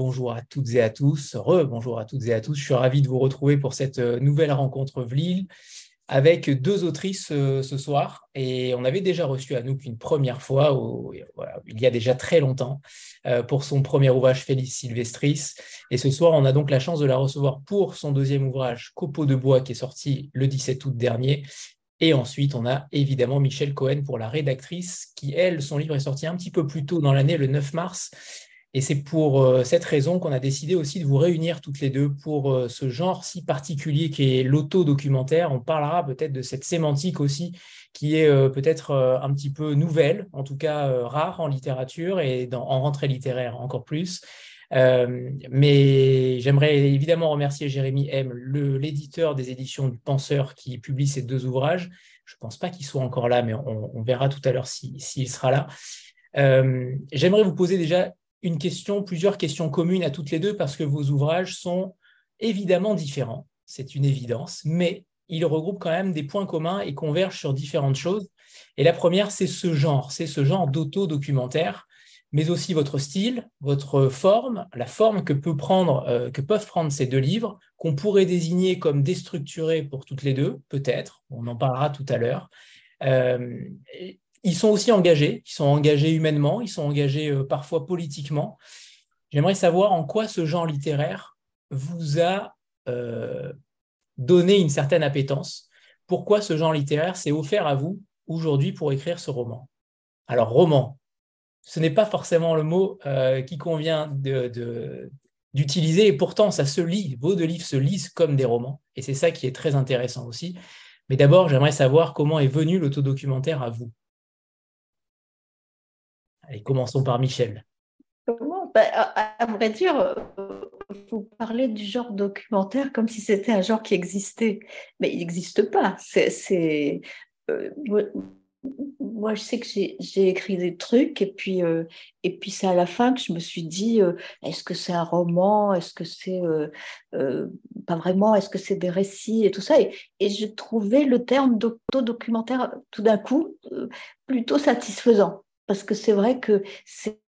bonjour à toutes et à tous. Re-bonjour à toutes et à tous. Je suis ravi de vous retrouver pour cette nouvelle rencontre VLIL avec deux autrices ce soir. Et on avait déjà reçu à nous une première fois, il y a déjà très longtemps, pour son premier ouvrage Félix Silvestris. Et ce soir, on a donc la chance de la recevoir pour son deuxième ouvrage Copeau de bois qui est sorti le 17 août dernier et ensuite, on a évidemment Michel Cohen pour la rédactrice, qui, elle, son livre est sorti un petit peu plus tôt dans l'année, le 9 mars. Et c'est pour euh, cette raison qu'on a décidé aussi de vous réunir toutes les deux pour euh, ce genre si particulier qui est l'auto-documentaire. On parlera peut-être de cette sémantique aussi qui est euh, peut-être un petit peu nouvelle, en tout cas rare en littérature et en rentrée littéraire encore plus. Mais j'aimerais évidemment remercier Jérémy M, l'éditeur des éditions du Penseur qui publie ces deux ouvrages. Je ne pense pas qu'il soit encore là, mais on, verra tout à l'heure s'il sera là. J'aimerais vous poser déjà une question, plusieurs questions communes à toutes les deux, parce que vos ouvrages sont évidemment différents, c'est une évidence, mais ils regroupent quand même des points communs et convergent sur différentes choses. Et la première, c'est ce genre, c'est ce genre d'auto-documentaire mais aussi votre style, votre forme, la forme que, peut prendre, euh, que peuvent prendre ces deux livres, qu'on pourrait désigner comme déstructurés pour toutes les deux, peut-être, on en parlera tout à l'heure. Euh, ils sont aussi engagés, ils sont engagés humainement, ils sont engagés euh, parfois politiquement. J'aimerais savoir en quoi ce genre littéraire vous a donné une certaine appétence. Pourquoi ce genre littéraire s'est offert à vous aujourd'hui pour écrire ce roman? Alors, roman, ce n'est pas forcément le mot euh, qui convient d'utiliser, et pourtant ça se lit, vos deux livres se lisent comme des romans, et c'est ça qui est très intéressant aussi. Mais d'abord, j'aimerais savoir comment est venu l'autodocumentaire à vous. Allez, commençons par Michel. Comment bah, à, vrai dire, vous parlez du genre documentaire comme si c'était un genre qui existait, mais il n'existe pas. Euh, moi, je sais que j'ai écrit des trucs et puis, euh, puis c'est à la fin que je me suis dit, euh, est-ce que c'est un roman? Est-ce que c'est euh, pas vraiment? Est-ce que c'est des récits et tout ça? Et, et j'ai trouvé le terme d'autodocumentaire tout d'un coup plutôt satisfaisant parce que c'est vrai que c'est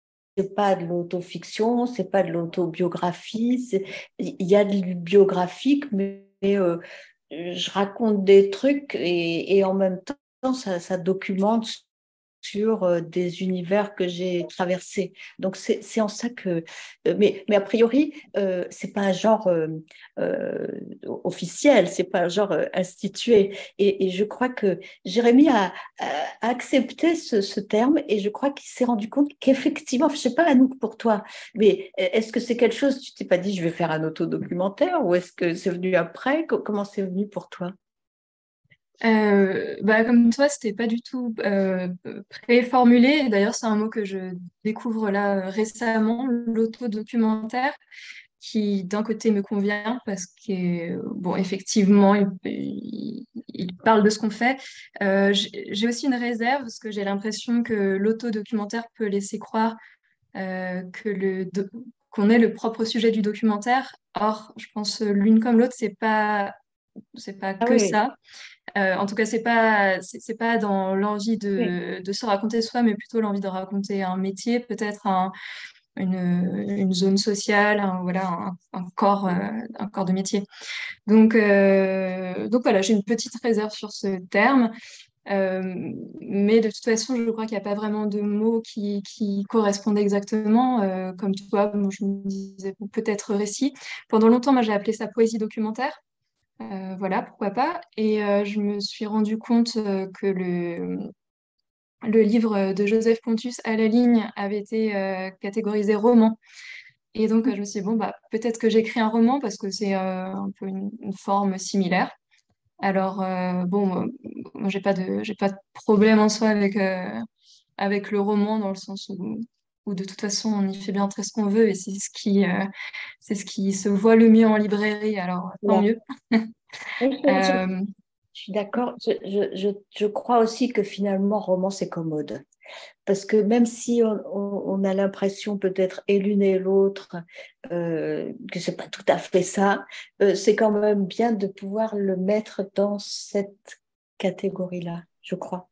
pas de l'autofiction, c'est pas de l'autobiographie, il y a du biographique, mais, je raconte des trucs et, en même temps ça documente sur euh, des univers que j'ai traversés. Donc c'est en ça que, euh, mais, mais a priori, euh, c'est pas un genre euh, euh officiel, c'est pas un genre institué. Et, et, je crois que Jérémy a, a accepté ce, ce, terme et je crois qu'il s'est rendu compte qu'effectivement, je sais pas Anouk pour toi, mais est-ce que c'est quelque chose, tu t'es pas dit je vais faire un autodocumentaire ou est-ce que c'est venu après? Comment c'est venu pour toi? Euh, bah, comme toi, c'était pas du tout euh, préformulé. D'ailleurs, c'est un mot que je découvre là récemment, l'autodocumentaire, qui d'un côté me convient parce que, bon, effectivement, il, parle de ce qu'on fait. Euh, j'ai aussi une réserve parce que j'ai l'impression que l'autodocumentaire peut laisser croire que le qu'on est le propre sujet du documentaire. Or, je pense l'une comme l'autre, c'est pas c'est pas ah que ça. Euh, en tout cas, c'est pas c'est pas dans l'envie de, de, se raconter soi, mais plutôt l'envie de raconter un métier, peut-être une, une, zone sociale, un, voilà, un, corps, euh, un corps de métier. Donc, euh, donc voilà, j'ai une petite réserve sur ce terme. mais de toute façon, je crois qu'il n'y a pas vraiment de mots qui, qui correspondent exactement. comme toi, je me disais peut-être récit. Pendant longtemps, moi, j'ai appelé ça poésie documentaire. Euh, voilà, pourquoi pas. Et euh, je me suis rendu compte euh, que le, le livre de Joseph Pontus à la ligne avait été catégorisé roman. Et donc, je me suis dit, bon, bah, peut-être que j'écris un roman parce que c'est un peu une, forme similaire. Alors, bon, moi, j'ai pas de, pas de problème en soi avec, avec le roman dans le sens où où de toute façon on y fait bien très ce qu'on veut et c'est ce qui euh, c'est ce qui se voit le mieux en librairie alors tant mieux. Euh, je, suis d'accord. Je, je, je, crois aussi que finalement roman c'est commode. Parce que même si on, on, a l'impression peut-être et l'une et l'autre euh, que c'est pas tout à fait ça euh, c'est quand même bien de pouvoir le mettre dans cette catégorie là je crois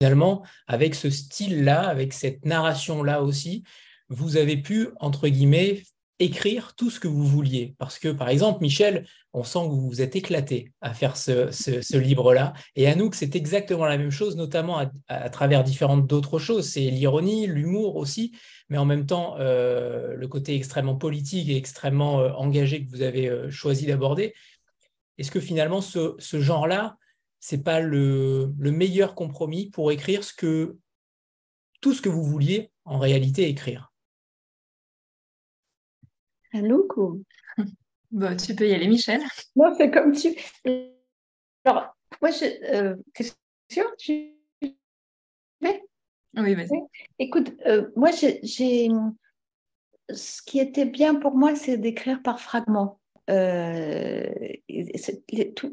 finalement, avec ce style-là, avec cette narration-là aussi, vous avez pu, entre guillemets, écrire tout ce que vous vouliez. Parce que, par exemple, Michel, on sent que vous vous êtes éclaté à faire ce, livre-là. Et à nous, que c'est exactement la même chose, notamment à, travers différentes d'autres choses. C'est l'ironie, l'humour aussi, mais en même temps, euh, le côté extrêmement politique et extrêmement euh, engagé que vous avez euh, choisi d'aborder. Est-ce que finalement, ce, genre-là, c'est pas le, le, meilleur compromis pour écrire ce que, tout ce que vous vouliez en réalité écrire Look ou... Bon, tu peux y aller, Michel. Non, c'est comme tu. Alors, moi, je. Euh, T'es sûr tu... Oui, vas-y. Écoute, euh, moi, j'ai. Ce qui était bien pour moi, c'est d'écrire par fragments. Euh,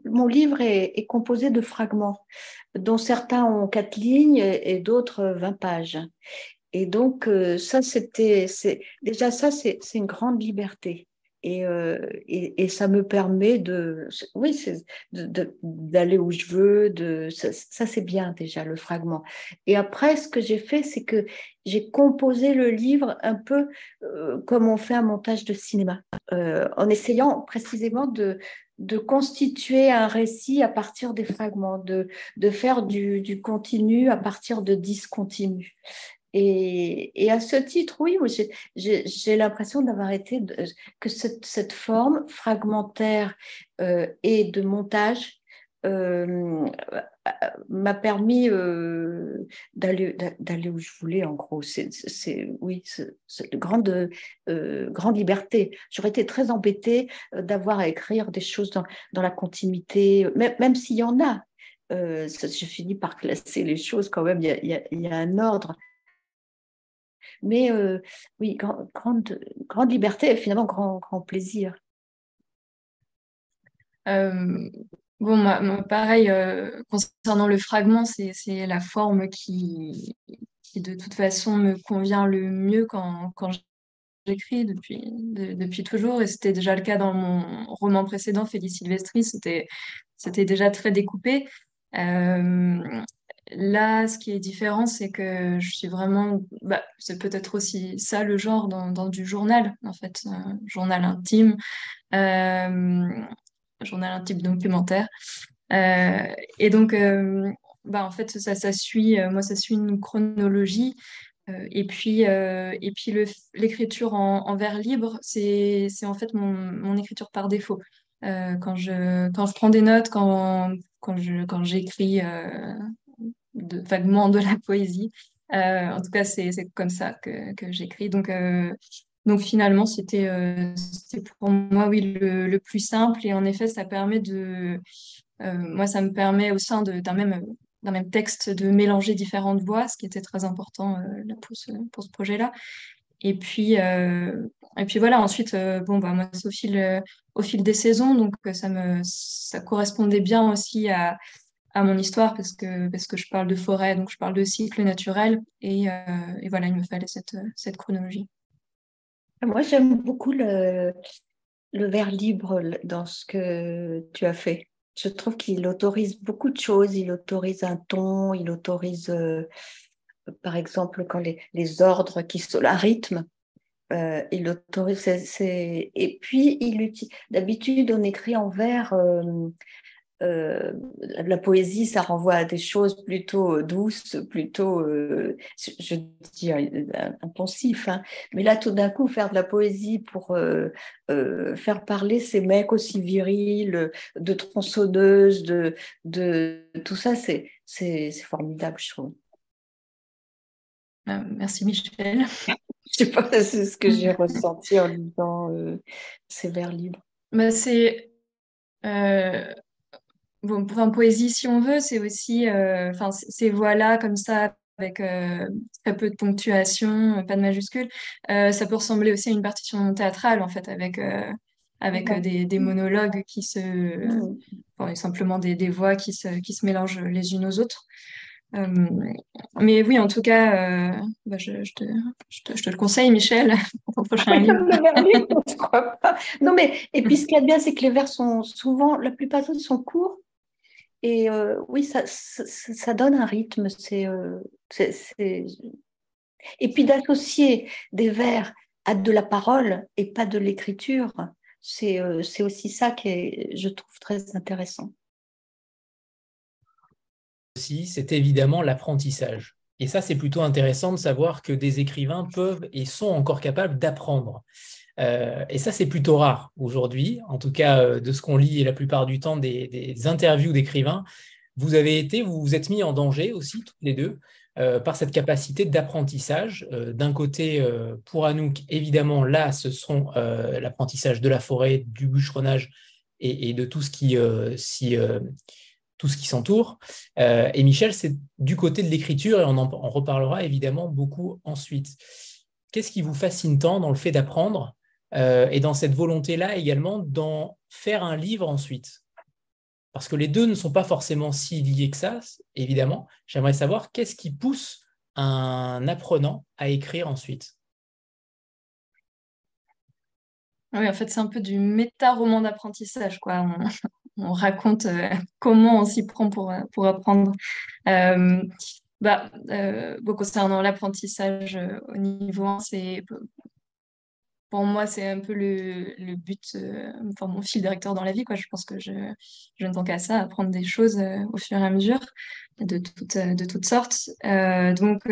mon livre est, composé de fragments, dont certains ont quatre lignes et d'autres 20 pages. Et donc, euh, ça, c'était, déjà ça, c'est une grande liberté. Euh, et, ça me permet de, oui, d'aller où je veux. Ça, c'est bien déjà le fragment. Et après, ce que j'ai fait, c'est que j'ai composé le livre un peu euh, comme on fait un montage de cinéma, en essayant précisément de, constituer un récit à partir des fragments, de, faire du continu à partir de discontinu. Et, à ce titre, oui, j'ai l'impression d'avoir été, que cette, forme fragmentaire euh, et de montage euh, m'a permis euh, d'aller où je voulais, en gros. C'est, oui, c'est grande, grande liberté. J'aurais été très embêtée d'avoir à écrire des choses dans, dans la continuité, même, même s'il y en a. je finis par classer les choses quand même, il y a un ordre. Mais euh, oui, grande, grande liberté et finalement grand, grand plaisir. Euh, bon, pareil, euh, concernant le fragment, c'est la forme qui, qui, de toute façon, me convient le mieux quand, quand j'écris depuis, depuis toujours. Et c'était déjà le cas dans mon roman précédent, Félix Silvestri, c'était déjà très découpé. Là, ce qui est différent, c'est que je suis vraiment, bah, c'est peut-être aussi ça le genre dans, du journal, en fait, journal intime, euh, journal intime documentaire. Euh, et donc, euh, bah, en fait, ça, suit, moi, ça suit une chronologie. et puis, et puis l'écriture en, vers libre, c'est en fait mon, écriture par défaut. quand, je, quand je prends des notes, quand, quand j'écris de, vaguement de la poésie. Euh, en tout cas, c'est comme ça que, que j'écris. Donc, euh, donc finalement, c'était euh, pour moi, oui, le, le, plus simple. Et en effet, ça permet de... moi, ça me permet au sein d'un même, même texte de mélanger différentes voix, ce qui était très important pour ce, pour ce projet-là. Et puis, et puis voilà, ensuite, bon, bah, moi, au fil, au fil des saisons, donc ça, me, ça correspondait bien aussi à, à mon histoire parce que, parce que je parle de forêt, donc je parle de cycle naturel. Et, euh, et voilà, il me fallait cette, cette chronologie. Moi, j'aime beaucoup le, le vers libre dans ce que tu as fait. Je trouve qu'il autorise beaucoup de choses. Il autorise un ton, il autorise, euh, par exemple, quand les, les, ordres qui sont la rythme. Euh, il autorise, c'est, et puis il D'habitude, on écrit en vers euh, la poésie, ça renvoie à des choses plutôt douces, plutôt, euh, je dis impensif. Hein. Mais là, tout d'un coup, faire de la poésie pour euh, faire parler ces mecs aussi virils, de tronçonneuses, de, de tout ça, c'est formidable, je trouve. Merci Michel. je sais pas, c'est ce que j'ai ressenti en lisant ces vers libres. Bah, c'est bon, en poésie, si on veut, c'est aussi euh, enfin ces voix-là comme ça, avec euh, très peu de ponctuation, pas de majuscule. Euh, ça peut ressembler aussi à une partition théâtrale, en fait, avec, avec des, des, monologues qui se. Mmh. simplement des, des, voix qui se, qui se mélangent les unes aux autres. mais oui, en tout cas, bah, je, je, te, je, te, je, te, le conseille, Michel, pour ton prochain livre. Non, mais et puis ce qu'il y a de bien, c'est que les vers sont souvent, la plupart sont courts Et oui, ça, donne un rythme. C'est, Et puis d'associer des vers à de la parole et pas de l'écriture, c'est, c'est aussi ça qui je trouve, très intéressant. Aussi, c'est évidemment l'apprentissage. Et ça, c'est plutôt intéressant de savoir que des écrivains peuvent et sont encore capables d'apprendre. Euh, et ça, c'est plutôt rare aujourd'hui, en tout cas euh, de ce qu'on lit la plupart du temps des, interviews d'écrivains. Vous avez été, vous vous êtes mis en danger aussi, toutes les deux, euh, par cette capacité d'apprentissage. D'un côté, pour Anouk, évidemment, là, ce sont l'apprentissage de la forêt, du bûcheronnage et, de tout ce qui s'y tout ce qui s'entoure. et Michel, c'est du côté de l'écriture, et on en, reparlera évidemment beaucoup ensuite. Qu'est-ce qui vous fascine tant dans le fait d'apprendre euh, et dans cette volonté-là également d'en faire un livre ensuite. Parce que les deux ne sont pas forcément si liés que ça, évidemment. J'aimerais savoir qu'est-ce qui pousse un apprenant à écrire ensuite. Oui, en fait, c'est un peu du méta-roman d'apprentissage, quoi. On, raconte euh, comment on s'y prend pour, pour apprendre. Euh, bah, concernant l'apprentissage au niveau 1, c'est pour moi, c'est un peu le, but, euh, mon fil directeur dans la vie. Quoi. Je pense que je, ne tends qu'à ça, apprendre des choses euh, au fur et à mesure, de, toutes toutes sortes. Euh, donc,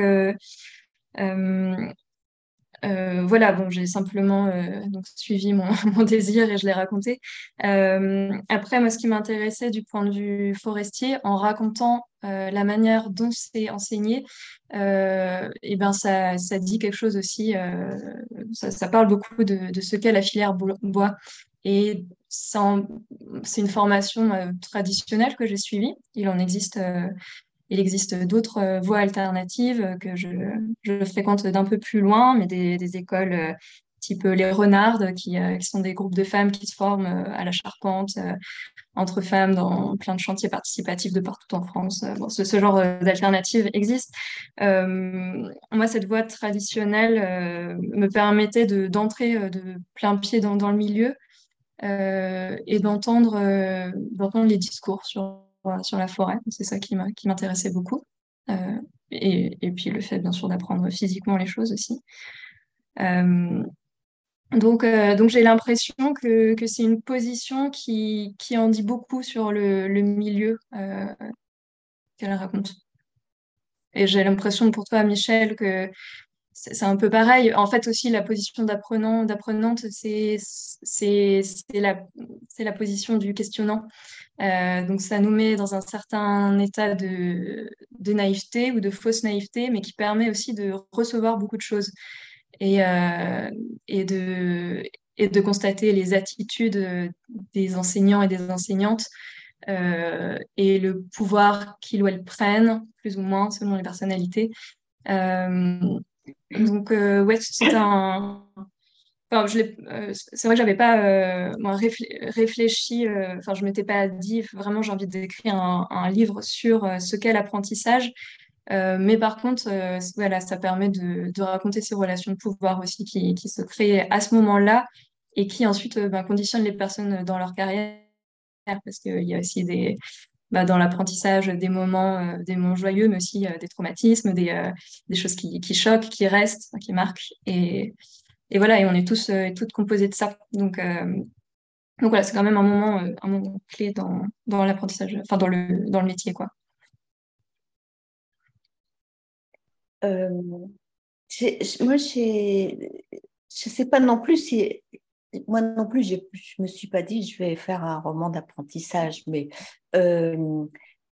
euh, voilà, bon, j'ai simplement euh, suivi mon, désir et je l'ai raconté. Euh, après, moi, ce qui m'intéressait du point de vue forestier, en racontant la manière dont c'est enseigné, eh ben ça, ça, dit quelque chose aussi. Ça, parle beaucoup de, de ce qu'est la filière bois. Et c'est une formation traditionnelle que j'ai suivie. Il en existe il existe d'autres euh, voies alternatives que je, fréquente d'un peu plus loin, mais des, écoles euh, type les Renardes, qui, euh, sont des groupes de femmes qui se forment à la charpente, entre femmes dans plein de chantiers participatifs de partout en France. ce, genre d'alternative existe. moi, cette voie traditionnelle me permettait d'entrer de, plein pied dans, le milieu et d'entendre les discours sur la forêt. C'est ça qui m'intéressait beaucoup. Euh, et, puis le fait, bien sûr, d'apprendre physiquement les choses aussi. Euh, donc, euh, donc j'ai l'impression que, c'est une position qui, en dit beaucoup sur le, milieu qu'elle raconte. Et j'ai l'impression pour toi, Michel, que c'est un peu pareil. En fait, aussi, la position d'apprenant, d'apprenante, c'est la, la position du questionnant. Euh, donc, ça nous met dans un certain état de, de, naïveté ou de fausse naïveté, mais qui permet aussi de recevoir beaucoup de choses et, euh, et, de, et de constater les attitudes des enseignants et des enseignantes euh, et le pouvoir qu'ils ou elles prennent, plus ou moins, selon les personnalités. Donc, euh, ouais, c'est un. Euh, c'est vrai que j'avais pas euh, réfléchi, enfin, je m'étais pas dit vraiment j'ai envie d'écrire un, livre sur ce qu'est l'apprentissage. mais par contre, voilà, ça permet de, raconter ces relations de pouvoir aussi qui, qui se créent à ce moment-là et qui ensuite ben, conditionnent les personnes dans leur carrière parce qu'il y a aussi des, bah, dans l'apprentissage des moments, euh, des moments joyeux, mais aussi euh, des traumatismes, des, euh, des choses qui, qui, choquent, qui restent, qui marquent. Et, et, voilà, et on est tous toutes composés de ça. Donc, donc voilà, c'est quand même un moment, un moment clé dans, dans l'apprentissage, enfin dans le, dans le métier. Quoi. moi, je ne sais pas non plus si moi non plus, je ne me suis pas dit je vais faire un roman d'apprentissage, mais euh,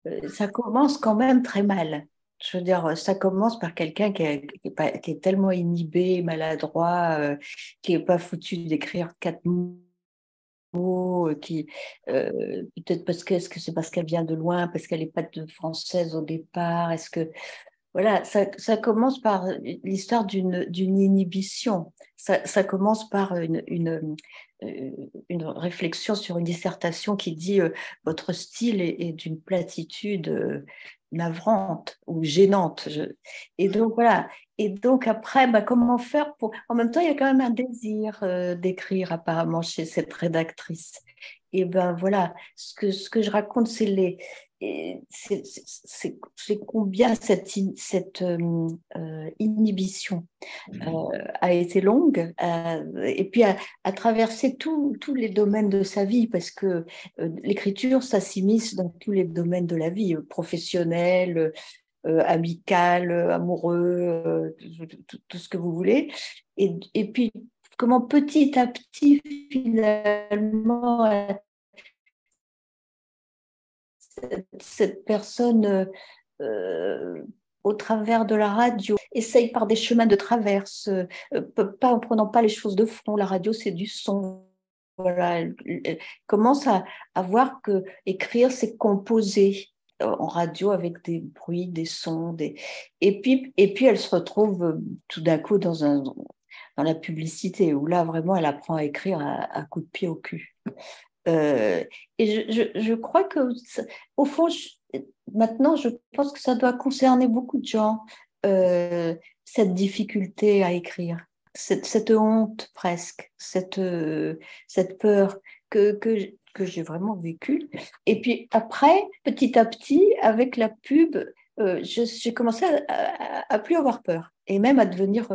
euh, ça commence quand même très mal. Je veux dire, ça commence par quelqu'un qui, est tellement inhibé, maladroit, euh, qui n'est pas foutu d'écrire quatre mots, qui peut-être parce que est-ce c'est parce qu'elle vient de loin, parce qu'elle n'est pas de française au départ, est-ce que voilà, ça, commence par l'histoire d'une inhibition. Ça, commence par euh, une, réflexion sur une dissertation qui dit euh, votre style est, d'une platitude euh, navrante ou gênante. Et donc voilà. Et donc après, bah, comment faire pour. En même temps, il y a quand même un désir d'écrire apparemment chez cette rédactrice. Et ben voilà, ce que, ce que je raconte, c'est les, c'est combien cette, cette euh, euh, inhibition euh, a été longue et puis a, traversé tous les domaines de sa vie parce que l'écriture, ça s'immisce dans tous les domaines de la vie, professionnel, amical, amoureux, tout, ce que vous voulez. Et, et puis, comment petit à petit, finalement, cette personne, euh, au travers de la radio, essaye par des chemins de traverse, euh, pas en prenant pas les choses de front. La radio, c'est du son. Voilà, elle, commence à, voir que écrire, c'est composer en radio avec des bruits, des sons, des... et puis et puis elle se retrouve euh, tout d'un coup dans un dans la publicité où là vraiment elle apprend à écrire à, à coups de pied au cul. Euh, et je, crois que, au fond, maintenant, je pense que ça doit concerner beaucoup de gens, euh, cette difficulté à écrire, cette, honte presque, cette, cette peur que, que, que j'ai vraiment vécue. Et puis après, petit à petit, avec la pub, euh, j'ai commencé à, plus avoir peur et même à devenir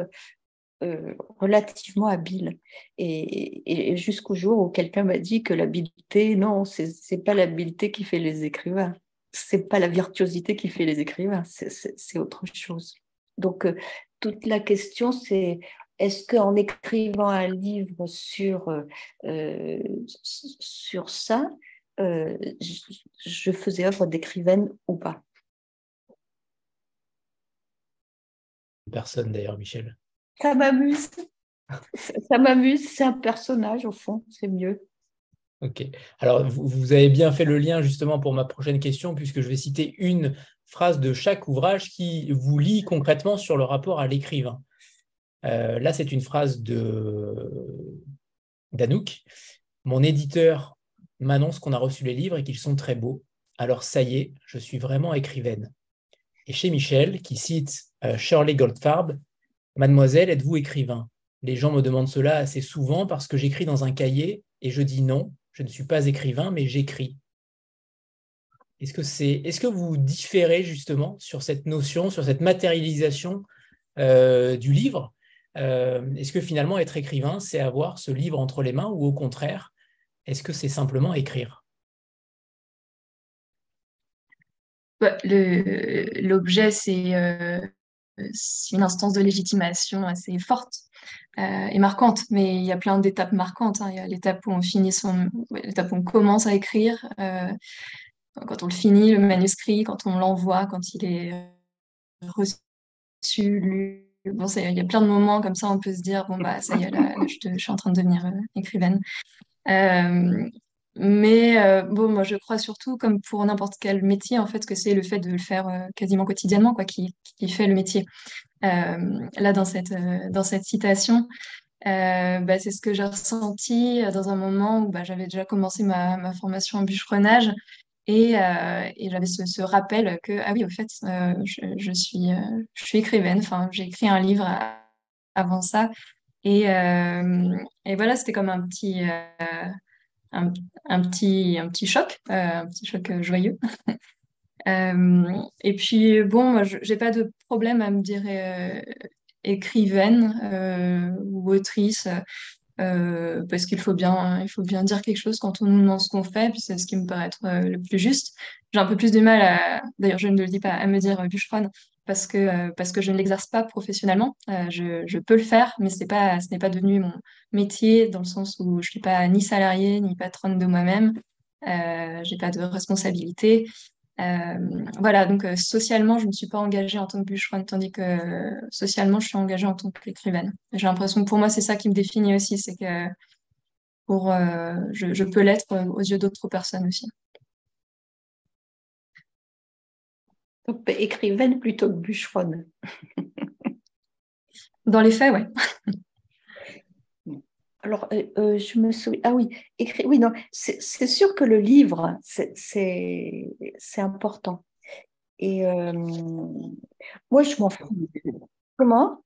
euh, relativement habile. Et, jusqu'au jour où quelqu'un m'a dit que l'habileté, non, c'est pas l'habileté qui fait les écrivains, c'est pas la virtuosité qui fait les écrivains, c'est autre chose. Donc, euh, toute la question, c'est est-ce qu'en écrivant un livre sur, euh, sur ça, je, je faisais œuvre d'écrivaine ou pas? Personne d'ailleurs, Michel. Ça m'amuse. Ça m'amuse, c'est un personnage au fond, c'est mieux. Ok. Alors, vous, avez bien fait le lien justement pour ma prochaine question, puisque je vais citer une phrase de chaque ouvrage qui vous lit concrètement sur le rapport à l'écrivain. Euh, là, c'est une phrase de d'Anouk. Mon éditeur m'annonce qu'on a reçu les livres et qu'ils sont très beaux. Alors, ça y est, je suis vraiment écrivaine. Et chez Michel, qui cite euh, Shirley Goldfarb, Mademoiselle, êtes-vous écrivain? Les gens me demandent cela assez souvent parce que j'écris dans un cahier et je dis non, je ne suis pas écrivain, mais j'écris. Est-ce que, est-ce que vous différez justement sur cette notion, sur cette matérialisation euh, du livre? Euh, Est-ce que finalement être écrivain, c'est avoir ce livre entre les mains ou au contraire, est-ce que c'est simplement écrire? Bah, L'objet, c'est, euh, c'est une instance de légitimation assez forte euh, et marquante, mais il y a plein d'étapes marquantes. Hein. Il y a l'étape où on finit son, l'étape où on commence à écrire, euh, quand on le finit, le manuscrit, quand on l'envoie, quand il est reçu, lu. Il y a plein de moments comme ça, on peut se dire bon bah ça y est, là, je, suis en train de devenir euh, écrivaine. Mais euh, bon, moi, je crois surtout, comme pour n'importe quel métier, en fait, que c'est le fait de le faire euh, quasiment quotidiennement, quoi, qui, qui fait le métier. Euh, là, dans cette, dans cette citation, bah, c'est ce que j'ai ressenti dans un moment où bah, j'avais déjà commencé ma, ma formation en bûcheronnage et, et j'avais ce, rappel que, ah oui, au fait, je, je, suis, je suis écrivaine, enfin, j'ai écrit un livre avant ça. Et, et voilà, c'était comme un petit un, petit, un petit choc, euh, un petit choc euh, joyeux. Euh, et puis, bon, moi, je n'ai pas de problème à me dire écrivaine ou autrice. parce qu'il faut bien, faut bien dire quelque chose quand on nous demande ce qu'on fait, puis c'est ce qui me paraît être le plus juste. J'ai un peu plus de mal d'ailleurs je ne le dis pas, à me dire bûcheronne, parce que, euh, parce que je ne l'exerce pas professionnellement. Euh, je, je, peux le faire, mais pas, ce n'est pas devenu mon métier dans le sens où je ne suis pas ni salariée ni patronne de moi-même. Euh, j'ai pas de responsabilité. Euh, voilà, donc socialement, je ne suis pas engagée en tant que bûcheronne, tandis que socialement, je suis engagée en tant qu'écrivaine. J'ai l'impression que pour moi, c'est ça qui me définit aussi, c'est que pour, je, je peux l'être aux yeux d'autres personnes aussi. Écrivaine plutôt que bûcheronne. Dans les faits, oui. Alors, euh, euh, je me souviens. Ah oui, écrit. Oui, non, c'est sûr que le livre, c'est important. Et euh, moi, je m'en fous. Comment?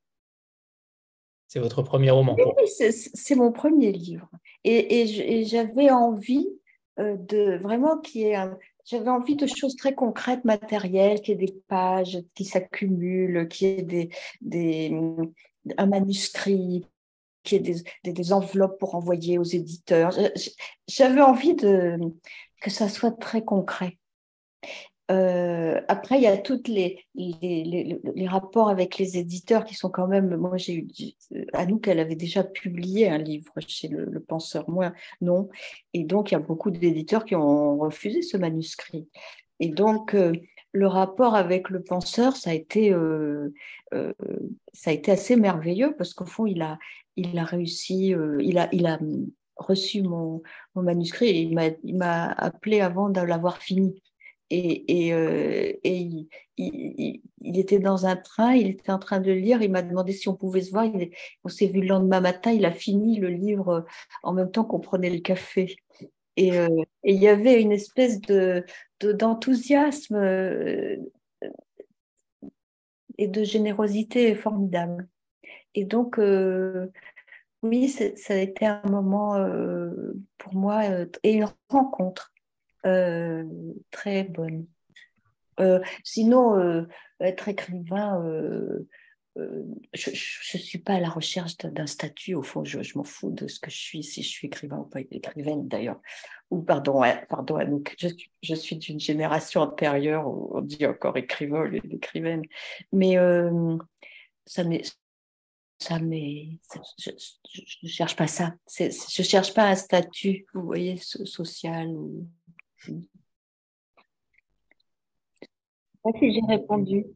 C'est votre premier roman. Oui, c'est mon premier livre. Et, et j'avais envie de vraiment qu'il y ait un, j'avais envie de choses très concrètes, matérielles, qu'il y ait des pages qui s'accumulent, qu'il y ait des, des, un manuscrit, qu'il y ait des, des, enveloppes pour envoyer aux éditeurs. J'avais envie de, que ça soit très concret. Euh, après, il y a toutes les, les, rapports avec les éditeurs qui sont quand même. Moi, j'ai eu Anouk, elle avait déjà publié un livre chez le, penseur, moi non. Et donc, il y a beaucoup d'éditeurs qui ont refusé ce manuscrit. Et donc, euh, le rapport avec le penseur, ça a été, euh, ça a été assez merveilleux parce qu'au fond, il a, il a réussi, il a, il a reçu mon, mon manuscrit et il m'a appelé avant de l'avoir fini. Et, euh, il, était dans un train, il était en train de lire, il m'a demandé si on pouvait se voir. On s'est vu le lendemain matin, il a fini le livre euh, en même temps qu'on prenait le café. Et, euh, il y avait une espèce de, d'enthousiasme et de générosité formidable. Et donc, oui, ça a été un moment pour moi et une rencontre euh, très bonne. Euh, sinon, euh, être écrivain, je ne suis pas à la recherche d'un statut. Au fond, je, m'en fous de ce que je suis, si je suis écrivain ou pas écrivaine d'ailleurs. Ou pardon, pardon donc je, suis d'une génération antérieure où on dit encore écrivain et écrivaine. Mais ça m'est ça je ne cherche pas ça. Je ne cherche pas un statut, vous voyez, social ou si j'ai répondu.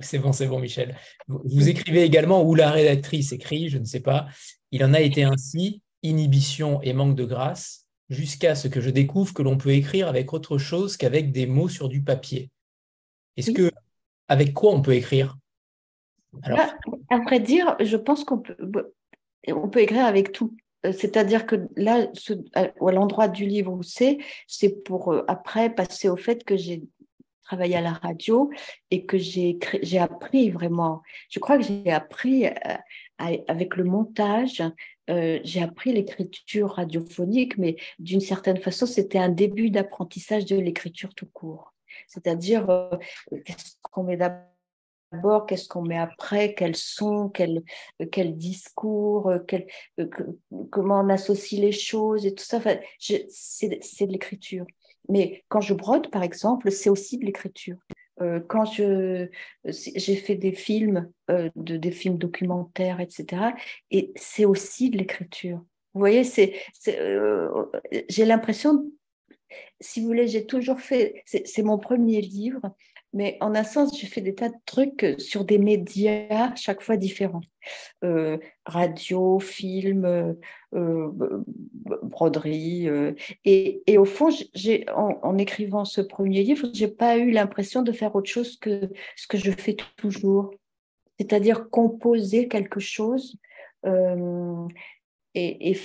C'est bon, c'est bon, Michel. Vous, écrivez également, ou la rédactrice écrit, je ne sais pas, il en a été ainsi, inhibition et manque de grâce, jusqu'à ce que je découvre que l'on peut écrire avec autre chose qu'avec des mots sur du papier. Est-ce que, avec quoi on peut écrire? Alors... À vrai dire, je pense qu'on peut, on peut écrire avec tout. Euh, c'est-à-dire que là, à l'endroit du livre où c'est, c'est pour euh, après passer au fait que j'ai travaillé à la radio et que j'ai j'ai appris vraiment. Je crois que j'ai appris euh, avec le montage, j'ai appris l'écriture radiophonique, mais d'une certaine façon, c'était un début d'apprentissage de l'écriture tout court. C'est-à-dire, qu'est-ce qu'on met d'abord d'abord, qu'est-ce qu'on met après, quels sons, quel, quel discours, quel, comment on associe les choses et tout ça? Enfin, c'est de l'écriture. Mais quand je brode, par exemple, c'est aussi de l'écriture. Euh, quand j'ai fait des films, euh, de, des films documentaires, etc., et c'est aussi de l'écriture. Vous voyez, euh, j'ai l'impression, si vous voulez, j'ai toujours fait, c'est mon premier livre, mais en un sens, je fais des tas de trucs sur des médias chaque fois différents. Euh, radio, film, euh, broderie. Euh, et, et, au fond, j'ai, en, écrivant ce premier livre, je n'ai pas eu l'impression de faire autre chose que ce que je fais toujours. C'est-à-dire composer quelque chose et,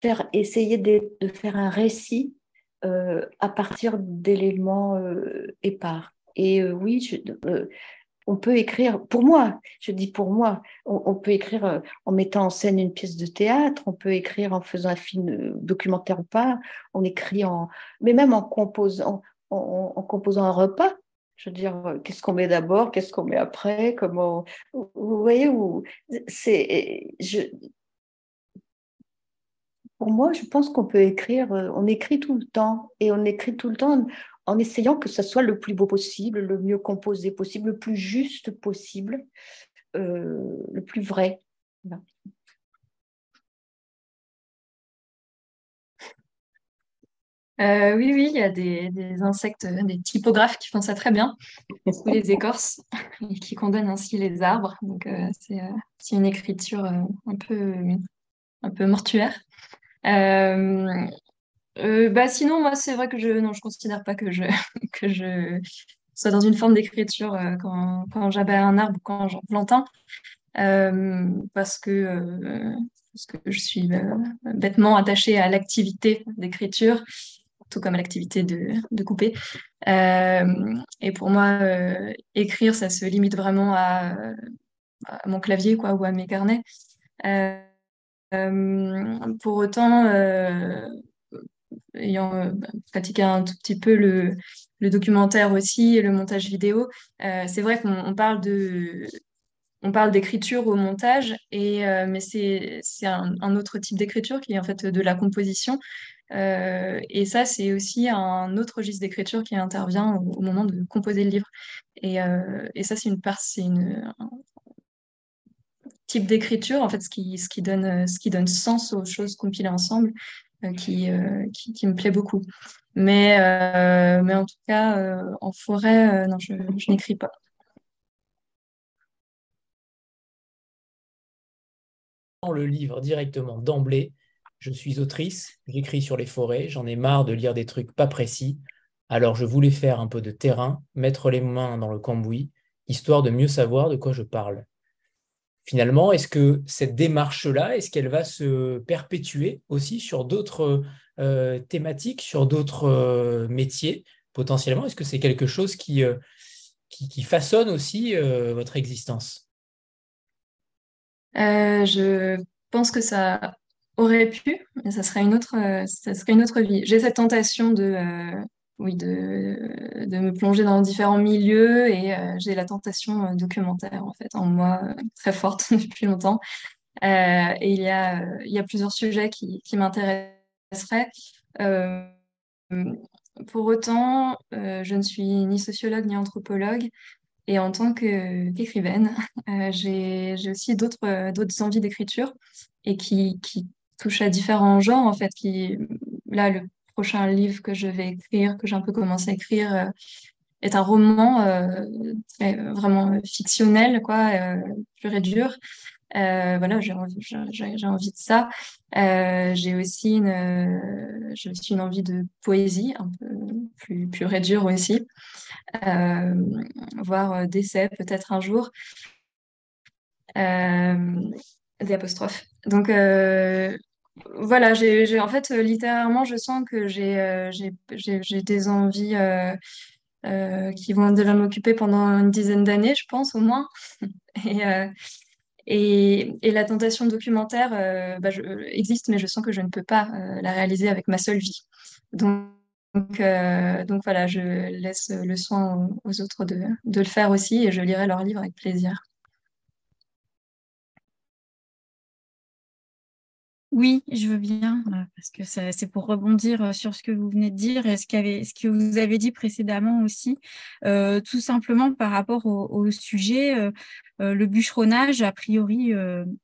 faire, essayer de faire un récit à partir d'éléments épars. Et euh, oui, euh, on peut écrire, pour moi, je dis pour moi, on, peut écrire euh, en mettant en scène une pièce de théâtre, on peut écrire en faisant un film documentaire ou pas, on écrit en, mais même en composant, un repas. Je veux dire, qu'est-ce qu'on met d'abord, qu'est-ce qu'on met après, comment, vous voyez où pour moi, je pense qu'on peut écrire, on écrit tout le temps et on écrit tout le temps en essayant que ça soit le plus beau possible, le mieux composé possible, le plus juste possible, euh, le plus vrai. Euh, oui, oui, il y a des, insectes, des typographes qui font ça très bien, ou les écorces, et qui condamnent ainsi les arbres. Donc, euh, c'est une écriture un peu, un peu mortuaire. Euh, bah sinon, moi, c'est vrai que je non, je considère pas que je que je sois dans une forme d'écriture euh, quand, quand un arbre ou quand j'en plante un, euh, parce que parce que je suis bêtement attachée à l'activité d'écriture, tout comme à l'activité de, de couper. et pour moi, écrire, ça se limite vraiment à, à, mon clavier, quoi, ou à mes carnets. pour autant ayant bah, pratiqué un tout petit peu le, documentaire aussi et le montage vidéo, c'est vrai qu'on parle de on parle d'écriture au montage, et, mais c'est un, un, autre type d'écriture qui est en fait de la composition. Euh, et ça, c'est aussi un autre registre d'écriture qui intervient au, moment de composer le livre. Et, euh, et ça, c'est une, c'est un type d'écriture, en fait, ce qui, ce, qui donne, ce qui donne sens aux choses compilées ensemble, euh, qui, qui, qui, me plaît beaucoup. Mais, mais en tout cas, en forêt, je n'écris pas. le livre directement d'emblée je suis autrice, j'écris sur les forêts, j'en ai marre de lire des trucs pas précis, alors je voulais faire un peu de terrain, mettre les mains dans le cambouis, histoire de mieux savoir de quoi je parle. Finalement, est-ce que cette démarche-là, est-ce qu'elle va se perpétuer aussi sur d'autres euh, thématiques, sur d'autres euh, métiers potentiellement? Est-ce que c'est quelque chose qui, euh, qui, façonne aussi votre existence? Je pense que ça Aurait pu, mais ça serait une autre, ça serait une autre vie. J'ai cette tentation de, oui, de, de me plonger dans différents milieux et euh, j'ai la tentation documentaire en fait en moi très forte depuis longtemps. et il y a, il y a plusieurs sujets qui, qui m'intéresseraient. pour autant, je ne suis ni sociologue ni anthropologue. Et en tant qu'écrivaine, j'ai aussi d'autres envies d'écriture et qui, qui touche à différents genres, en fait, qui, là, le prochain livre que je vais écrire, que j'ai un peu commencé à écrire, euh, est un roman euh, vraiment fictionnel, quoi, euh, pur et dur. voilà, j'ai envie, envie de ça. j'ai aussi une, j'ai aussi une envie de poésie, un peu plus pure et dure aussi, voire d'essai peut-être un jour. des apostrophes. Donc, voilà, j'ai, en fait, euh, littéralement, je sens que j'ai euh, des envies euh, qui vont déjà m'occuper pendant une dizaine d'années, je pense, au moins. Et, la tentation documentaire bah, existe, mais je sens que je ne peux pas la réaliser avec ma seule vie. Donc, donc voilà, je laisse le soin aux, autres de, de le faire aussi et je lirai leurs livres avec plaisir. Oui, je veux bien, euh, parce que c'est pour rebondir euh, sur ce que vous venez de dire et ce, ce que vous avez dit précédemment aussi, euh, tout simplement par rapport au, sujet, le bûcheronnage, a priori,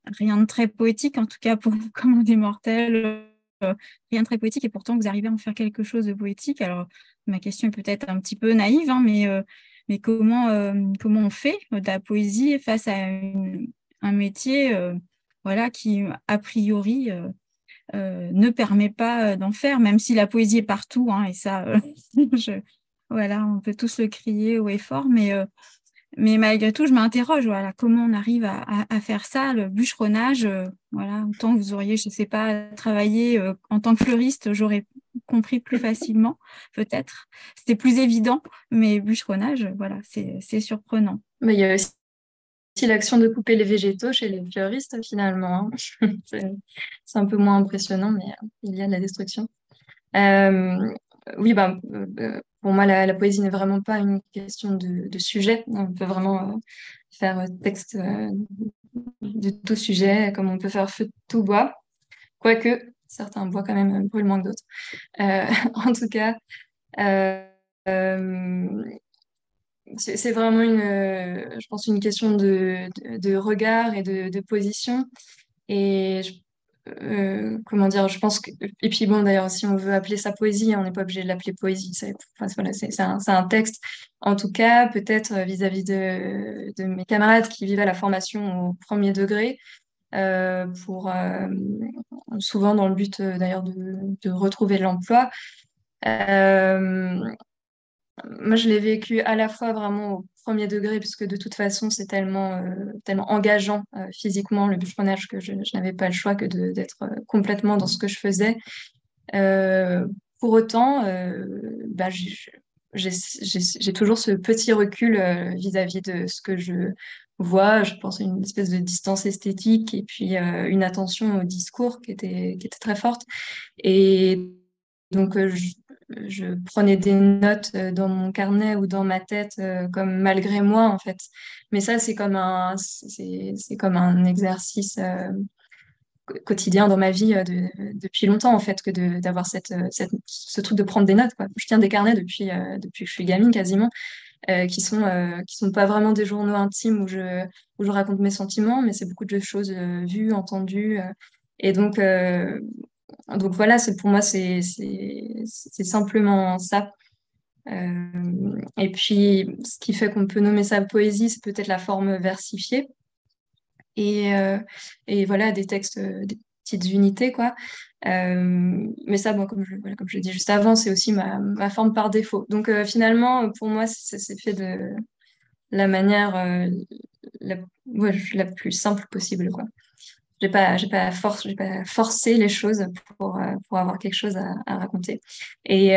rien de très poétique, en tout cas pour vous comme des mortels, rien de très poétique, et pourtant vous arrivez à en faire quelque chose de poétique. Alors, ma question est peut-être un petit peu naïve, hein, mais, mais comment, comment on fait de la poésie face à un métier voilà, qui a priori euh, euh, ne permet pas euh, d'en faire, même si la poésie est partout, hein, et ça, voilà, on peut tous le crier haut et fort, mais, mais malgré tout, je m'interroge, voilà, comment on arrive à, faire ça, le bûcheronnage, voilà, autant que vous auriez, je ne sais pas, travaillé en tant que fleuriste, j'aurais compris plus facilement, peut-être. C'était plus évident, mais bûcheronnage, voilà, c'est surprenant. Mais il y a aussi l'action de couper les végétaux chez les fleuristes finalement. Hein. c'est un peu moins impressionnant, mais euh, il y a de la destruction. Euh, oui, bah, euh, pour moi, la, poésie n'est vraiment pas une question de, sujet. On peut vraiment faire texte de tout sujet, comme on peut faire feu de tout bois. Quoique, certains bois quand même brûlent moins que d'autres. en tout cas, c'est vraiment une, je pense, une question de, de, regard et de, position. Et euh, comment dire, je pense que. Et puis bon, d'ailleurs, si on veut appeler ça poésie, on n'est pas obligé de l'appeler poésie. C'est enfin, voilà, un, un, texte. En tout cas, peut-être euh, vis-à-vis de, mes camarades qui vivaient la formation au premier degré, euh, pour souvent dans le but d'ailleurs de, de, retrouver l'emploi. Moi, je l'ai vécu à la fois vraiment au premier degré, puisque de toute façon, c'est tellement, euh, tellement engageant euh, physiquement le bûcheronnage que je, n'avais pas le choix que d'être euh, complètement dans ce que je faisais. pour autant, bah, j'ai toujours ce petit recul vis-à-vis de ce que je vois. Je pense à une espèce de distance esthétique et puis une attention au discours qui était, qui était très forte. Et donc, je, je, prenais des notes dans mon carnet ou dans ma tête, comme malgré moi, en fait. Mais ça, c'est comme un, c'est comme un exercice quotidien dans ma vie depuis longtemps, en fait, que d'avoir cette, cette, ce truc de prendre des notes. Je tiens des carnets depuis, depuis que je suis gamine quasiment. Euh, qui sont euh, qui sont pas vraiment des journaux intimes où je où je raconte mes sentiments, mais c'est beaucoup de choses euh, vues, entendues. et donc donc voilà, pour moi c'est simplement ça. et puis, ce qui fait qu'on peut nommer ça poésie, c'est peut-être la forme versifiée. Et, et voilà, des textes, des petites unités, quoi. Euh, mais ça, comme je, voilà, comme l'ai dit juste avant, c'est aussi ma, forme par défaut. Donc euh, finalement, pour moi, ça s'est fait de la manière euh, la, la, plus simple possible. Quoi. J'ai pas, j'ai pas, forcé les choses pour, pour avoir quelque chose à, raconter. Et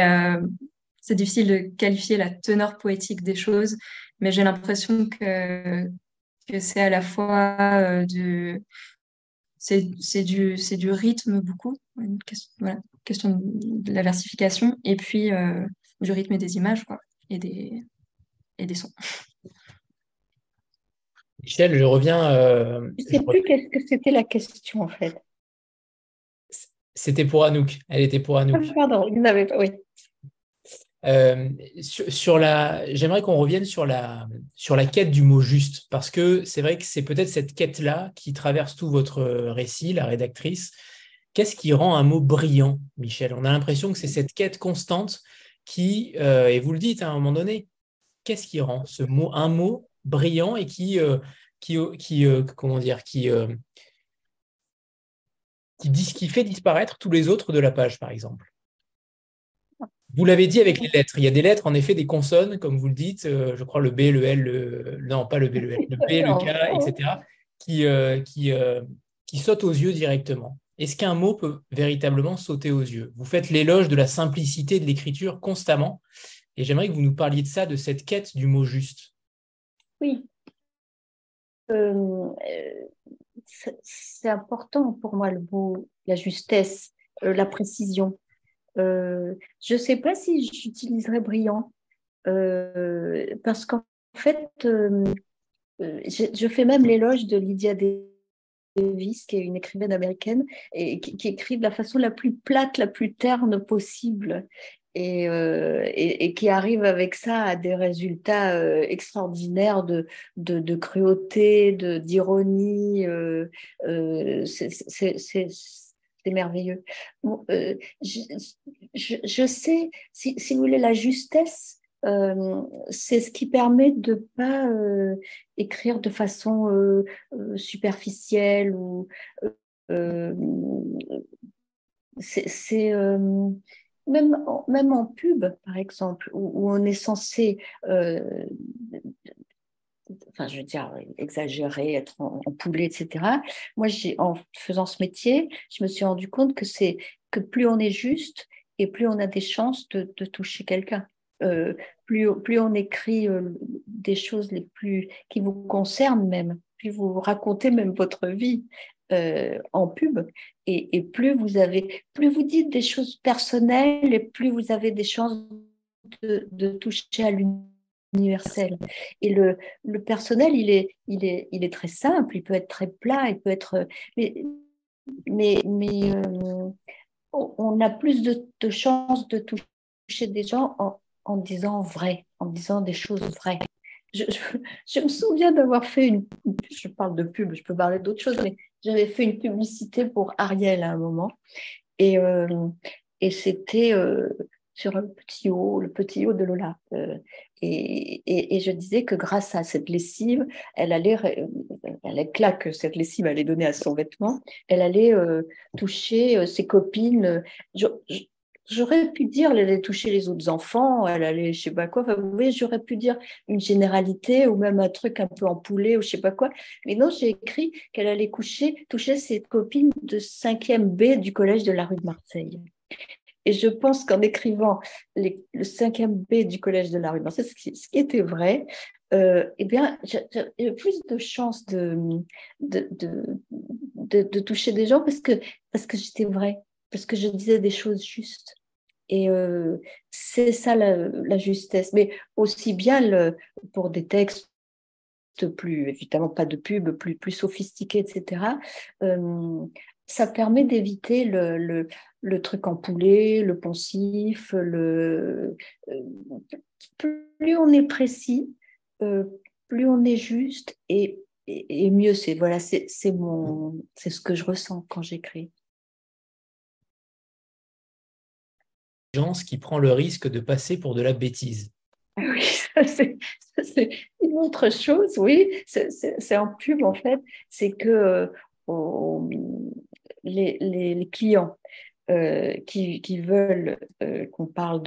c'est difficile de qualifier la teneur poétique des choses, mais j'ai l'impression que, que c'est à la fois de c'est du, du rythme beaucoup, une question, voilà, question de la versification, et puis euh, du rythme et des images, quoi, et des, et des sons. Michel, je reviens. Euh, je ne sais plus qu'est-ce que c'était la question en fait. C'était pour Anouk. Elle était pour Anouk. Ah, pardon, il n'avait pas. Oui. Euh, sur, la, j'aimerais qu'on revienne sur la, sur la quête du mot juste, parce que c'est vrai que c'est peut-être cette quête-là qui traverse tout votre récit, la rédactrice. Qu'est-ce qui rend un mot brillant, Michel? On a l'impression que c'est cette quête constante qui, euh, et vous le dites hein, à un moment donné, qu'est-ce qui rend ce mot, un mot brillant et qui, euh, qui, qui comment dire, qui, qui, qui fait disparaître tous les autres de la page, par exemple vous l'avez dit avec les lettres. Il y a des lettres, en effet, des consonnes, comme vous le dites, euh, je crois le B, le L, le... non, pas le B, le L, le B, le K, etc., qui, euh, qui, euh, qui sautent aux yeux directement. Est-ce qu'un mot peut véritablement sauter aux yeux? Vous faites l'éloge de la simplicité de l'écriture constamment, et j'aimerais que vous nous parliez de ça, de cette quête du mot juste. Oui. c'est important pour moi le mot, la justesse, la précision. Euh, je ne sais pas si j'utiliserais brillant, euh, parce qu'en fait, euh, je, fais même l'éloge de Lydia Davis, qui est une écrivaine américaine, et qui, écrit de la façon la plus plate, la plus terne possible. Et, et, qui arrive avec ça à des résultats extraordinaires de, de, de cruauté, d'ironie. c'est c'est merveilleux. Euh, je, sais, si, vous voulez, la justesse, euh, c'est ce qui permet de ne pas euh, écrire de façon superficielle ou c'est même, même en pub, par exemple, où, on est censé enfin, je veux dire, exagérer, être en, poulet, etc. Moi, en faisant ce métier, je me suis rendu compte que c'est que plus on est juste et plus on a des chances de, toucher quelqu'un. Euh, plus, plus on écrit euh, des choses les plus qui vous concernent même, plus vous racontez même votre vie euh, en pub, et, plus vous avez, plus vous dites des choses personnelles, et plus vous avez des chances de, toucher à l'unité universel. Et le, personnel, il est, il, est, il est très simple, il peut être très plat, il peut être. Mais, mais, mais euh, on a plus de, chances de toucher des gens en, en, disant vrai, en disant des choses vraies. Je, me souviens d'avoir fait une. Je parle de pub, je peux parler d'autres choses, mais j'avais fait une publicité pour Ariel à un moment. Et, euh, et c'était. Euh, sur le petit haut, le petit haut de Lola. Euh, et, et, je disais que grâce à cette lessive, elle allait, l'éclat que cette lessive allait donner à son vêtement, elle allait toucher ses copines. J'aurais pu dire, elle allait toucher les autres enfants, elle allait, je sais pas quoi. vous voyez, j'aurais pu dire une généralité ou même un truc un peu en poulet ou je sais pas quoi. Mais non, j'ai écrit qu'elle allait coucher, toucher ses copines de 5e B du collège de la rue de Marseille. Et je pense qu'en écrivant le cinquième B du Collège de la rue de Marseille, ce qui, était vrai, euh, eh bien, j'ai plus de chances de de, de, de, toucher des gens parce que, parce que j'étais vrai, parce que je disais des choses justes. Et c'est ça la, justesse. Mais aussi bien pour des textes plus, évidemment pas de pub, plus, plus sophistiqués, etc., ça permet d'éviter le, le, truc en poulet, le poncif, le... plus on est précis, plus on est juste et, mieux c'est. Voilà, c'est ce que je ressens quand j'écris. Qui prend le risque de passer pour de la bêtise. Oui, c'est une autre chose, oui. C'est en pub, en fait. C'est que euh, les, clients euh, qui, veulent euh, qu'on parle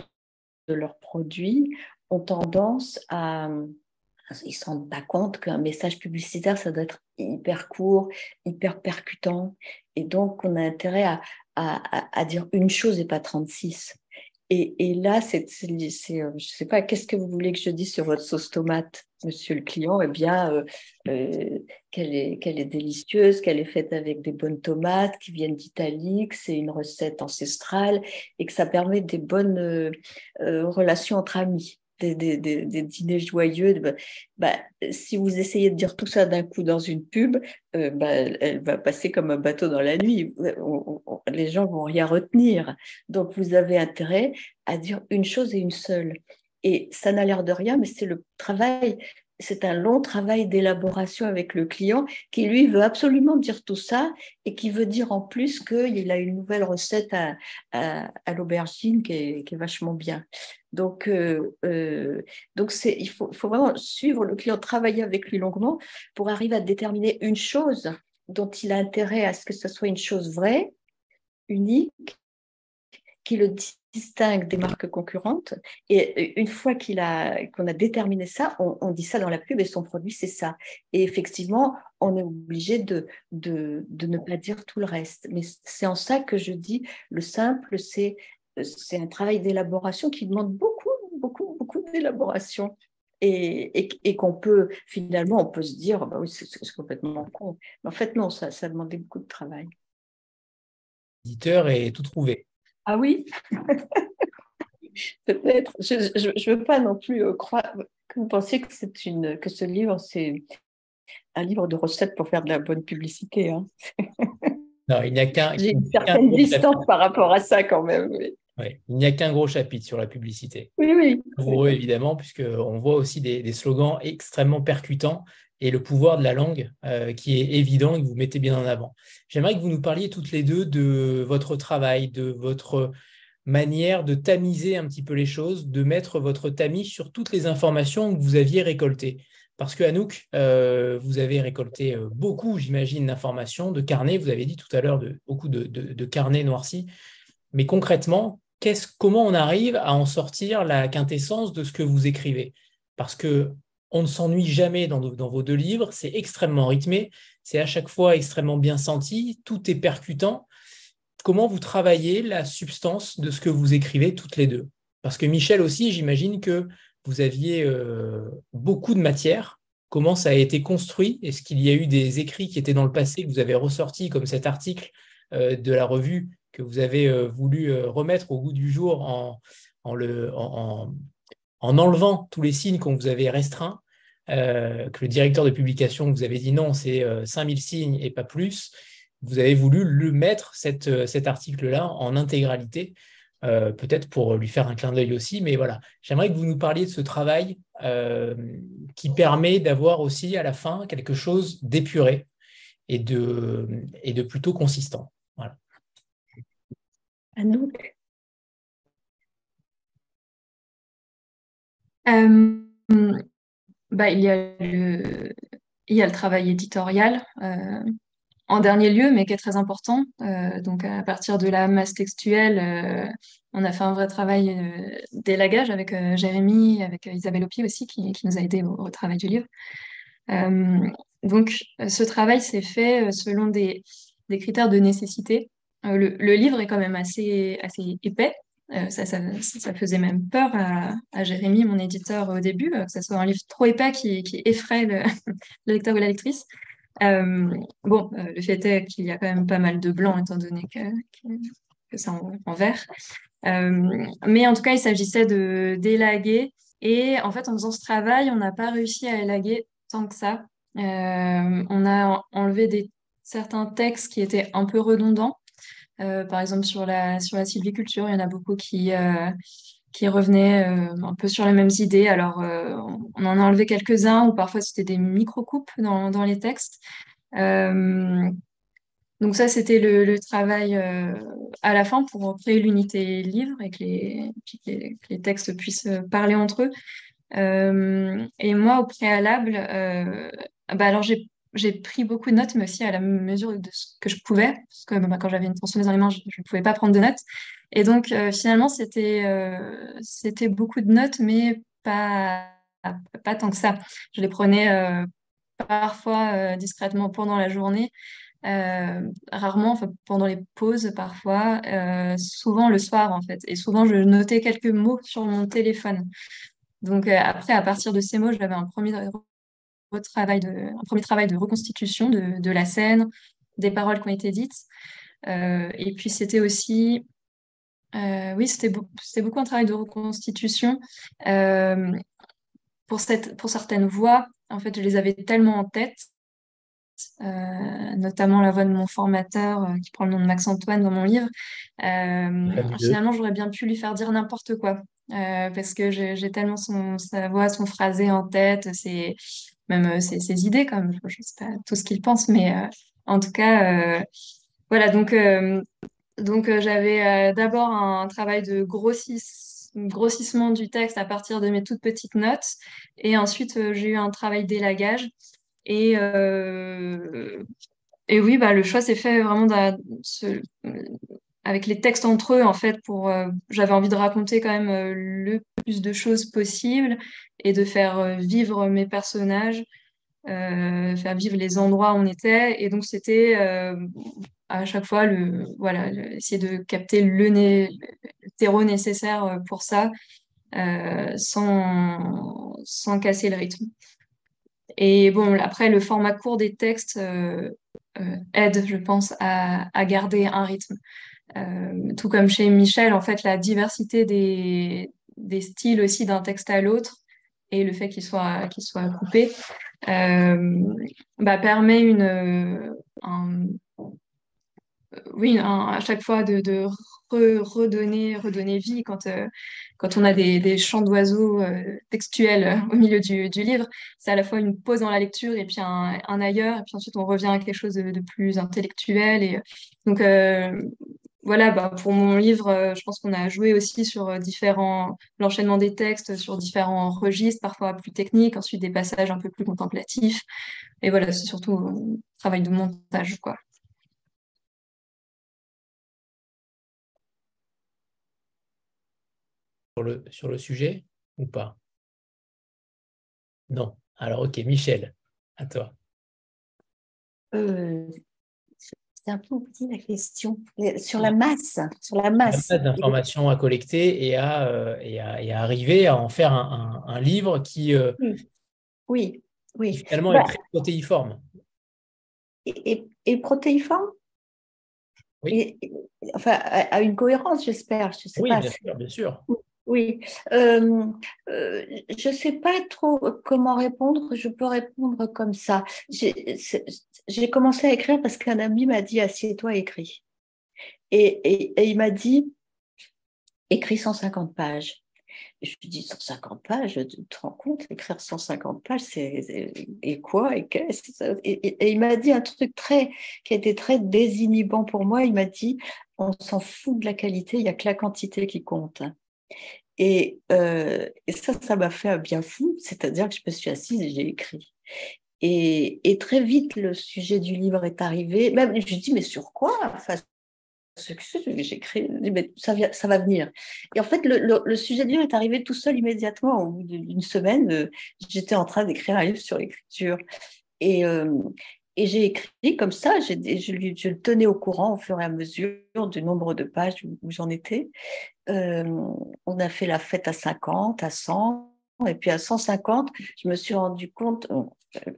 de, leurs produits ont tendance à, ils ne se rendent pas compte qu'un message publicitaire, ça doit être hyper court, hyper percutant. Et donc, on a intérêt à dire une chose et pas 36. Et, là, c'est, euh, je ne sais pas, qu'est-ce que vous voulez que je dise sur votre sauce tomate, monsieur le client? Eh bien, euh, euh, qu'elle est délicieuse, qu'elle est faite avec des bonnes tomates qui viennent d'Italie, que c'est une recette ancestrale et que ça permet des bonnes relations entre amis des, des, dîners joyeux. Bah, si vous essayez de dire tout ça d'un coup dans une pub, euh, bah, elle, va passer comme un bateau dans la nuit. les gens vont rien retenir. Donc vous avez intérêt à dire une chose et une seule. Et ça n'a l'air de rien, mais c'est le travail c'est un long travail d'élaboration avec le client qui, lui, veut absolument dire tout ça et qui veut dire en plus qu'il a une nouvelle recette à, l'aubergine qui est, vachement bien. Donc, euh, euh, donc c'est, il faut, vraiment suivre le client, travailler avec lui longuement pour arriver à déterminer une chose dont il a intérêt à ce que ce soit une chose vraie, unique, qui le distingue des marques concurrentes. Et une fois qu'il a, qu'on a déterminé ça, on, dit ça dans la pub et son produit, c'est ça. Et effectivement, on est obligé de, de, de, ne pas dire tout le reste. Mais c'est en ça que je dis, le simple, c'est, c'est un travail d'élaboration qui demande beaucoup, beaucoup, beaucoup d'élaboration. Et, et, et qu'on peut, finalement, on peut se dire, bah oui, c'est, complètement con. Mais en fait, non, ça, ça demandait beaucoup de travail. L'éditeur est tout trouvé. Ah oui? Peut-être. Je ne veux pas non plus euh, croire que vous pensiez que, c'est une, que ce livre, c'est un livre de recettes pour faire de la bonne publicité. Hein. non, il n'y a qu'un. J'ai une certaine distance par rapport à ça quand même. Oui. il n'y a qu'un gros chapitre sur la publicité. Oui, oui. Pour eux, évidemment, puisqu'on voit aussi des, des, slogans extrêmement percutants et le pouvoir de la langue euh, qui est évident et que vous mettez bien en avant. J'aimerais que vous nous parliez toutes les deux de votre travail, de votre manière de tamiser un petit peu les choses, de mettre votre tamis sur toutes les informations que vous aviez récoltées. Parce que Anouk, euh, vous avez récolté euh, beaucoup, j'imagine, d'informations, de carnets, vous avez dit tout à l'heure beaucoup de, de, carnets noircis. Mais concrètement, comment on arrive à en sortir la quintessence de ce que vous écrivez? Parce que on ne s'ennuie jamais dans, vos deux livres, c'est extrêmement rythmé, c'est à chaque fois extrêmement bien senti, tout est percutant. Comment vous travaillez la substance de ce que vous écrivez toutes les deux? Parce que Michel aussi, j'imagine que vous aviez euh, beaucoup de matière. Comment ça a été construit? Est-ce qu'il y a eu des écrits qui étaient dans le passé que vous avez ressortis, comme cet article euh, de la revue que vous avez euh, voulu remettre au goût du jour en, en enlevant tous les signes qu'on vous avait restreints? Euh, que le directeur de publication vous avait dit non, c'est 5000 euh, signes et pas plus, vous avez voulu le mettre, euh, cet article-là, en intégralité, peut-être pour lui faire un clin d'œil aussi. Mais voilà, j'aimerais que vous nous parliez de ce travail qui permet d'avoir aussi à la fin quelque chose d'épuré et de, et de plutôt consistant. Anouk bah, il, y a le, travail éditorial euh, en dernier lieu, mais qui est très important. Euh, donc, à partir de la masse textuelle, euh, on a fait un vrai travail d'élagage avec Jérémy, avec Isabelle Opi aussi, qui, nous a aidé au, travail du livre. donc, ce travail s'est fait selon des, critères de nécessité. Le, livre est quand même assez épais, euh, ça, ça, ça, faisait même peur à, Jérémy, mon éditeur, au début, euh, que ce soit un livre trop épais qui, effraie le, le lecteur ou la lectrice. Euh, bon, le fait est qu'il y a quand même pas mal de blanc, étant donné que, c'est en, vert. mais en tout cas, il s'agissait de d'élaguer. Et en fait, en faisant ce travail, on n'a pas réussi à élaguer tant que ça. on a enlevé des, certains textes qui étaient un peu redondants. Par exemple, sur la, sur la sylviculture, il y en a beaucoup qui, qui revenaient euh, un peu sur les mêmes idées. Alors, euh, on en a enlevé quelques-uns, ou parfois c'était des micro-coupes dans, dans, les textes. Euh, donc ça, c'était le, travail à la fin pour créer l'unité livre et que les, les, textes puissent parler entre eux. et moi, au préalable, bah alors j'ai j'ai pris beaucoup de notes, mais aussi à la mesure de ce que je pouvais, parce que bah, quand j'avais une tronçonneuse dans les mains, je ne pouvais pas prendre de notes. Et donc, euh, finalement, c'était euh, c'était beaucoup de notes, mais pas, pas tant que ça. Je les prenais euh, parfois discrètement pendant la journée, rarement pendant les pauses, parfois, souvent le soir, en fait. Et souvent, je notais quelques mots sur mon téléphone. Donc, après, à partir de ces mots, j'avais un premier travail de, un premier travail de reconstitution de, de la scène, des paroles qui ont été dites. et puis, c'était aussi euh, oui, c'était beaucoup un travail de reconstitution. Euh, pour, cette, pour certaines voix, en fait, je les avais tellement en tête, euh, notamment la voix de mon formateur qui prend le nom de Max Antoine dans mon livre. finalement, j'aurais bien pu lui faire dire n'importe quoi. parce que j'ai tellement son, sa voix, son phrasé en tête, ses, même ses, idées, comme je ne sais pas tout ce qu'il pense, mais en tout cas, voilà, donc donc, euh, j'avais euh, d'abord un travail de grossissement du texte à partir de mes toutes petites notes. Et ensuite, euh, j'ai eu un travail d'élagage. Et, et oui, bah, le choix s'est fait vraiment avec les textes entre eux, en fait, pour j'avais envie de raconter quand même le plus de choses possible et de faire vivre mes personnages, faire vivre les endroits où on était. Et donc, c'était à chaque fois le, voilà, essayer de capter le, le, terreau nécessaire euh, pour ça euh, sans, sans casser le rythme. Et bon, après, le format court des textes euh, aide, je pense, à, garder un rythme. Tout comme chez Michel, en fait, la diversité des, des styles aussi d'un texte à l'autre et le fait qu'il soit, qu'il soit coupé bah, permet une, un, oui, à chaque fois de, redonner, redonner vie quand, euh, quand on a des, chants d'oiseaux euh, textuels euh, au milieu du, livre. C'est à la fois une pause dans la lecture et puis un, ailleurs, et puis ensuite on revient à quelque chose de, plus intellectuel. Et, donc voilà, bah, pour mon livre, je pense qu'on a joué aussi sur différents, l'enchaînement des textes sur différents registres, parfois plus techniques, ensuite des passages un peu plus contemplatifs. Et voilà, c'est surtout un travail de montage, quoi. sur le, sur le sujet ou pas? Non. Alors, ok, Michel, à toi. Euh, c'est un peu petit la question. Sur la masse, sur la masse. d'informations à collecter et à, euh, et, à, et à, arriver à en faire un, un, livre qui, euh, oui. oui, finalement est bah très protéiforme. Et, et, protéiforme? Oui. enfin, à, une cohérence, j'espère. Je sais oui, pas. bien sûr, bien sûr. Oui, euh, euh, je ne sais pas trop comment répondre. Je peux répondre comme ça. J'ai commencé à écrire parce qu'un ami m'a dit assieds-toi, écris. Et, et, il m'a dit écris 150 pages. Je lui dis 150 pages, tu te rends compte, écrire 150 pages, c'est et quoi? Et qu'est-ce et, il m'a dit un truc très qui été très désinhibant pour moi. Il m'a dit on s'en fout de la qualité, il y a que la quantité qui compte. Euh, et, ça, ça m'a fait un bien fou, c'est-à-dire que je me suis assise et j'ai écrit. Et, très vite, le sujet du livre est arrivé. Même, je me dis, mais sur quoi? Enfin, J'écris, mais ça, va venir. Et en fait, le, sujet du livre est arrivé tout seul immédiatement. Au bout d'une semaine, euh, j'étais en train d'écrire un livre sur l'écriture. Euh, et j'ai écrit comme ça, je, le tenais au courant au fur et à mesure du nombre de pages où, j'en étais. Euh, on a fait la fête à 50, à 100, et puis à 150, je me suis rendu compte, euh,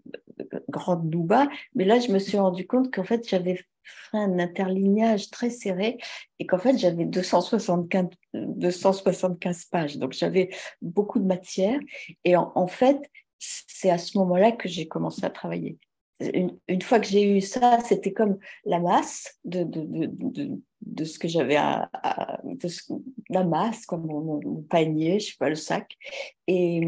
grande nouba, mais là, je me suis rendu compte qu'en fait, j'avais frein d'interlignage très serré et qu'en fait j'avais 275, 275 pages. Donc j'avais beaucoup de matière et en, fait c'est à ce moment-là que j'ai commencé à travailler. Une, fois que j'ai eu ça, c'était comme la masse de, de, de, de ce que j'avais à, la masse, comme mon, panier, je sais pas, le sac. Et,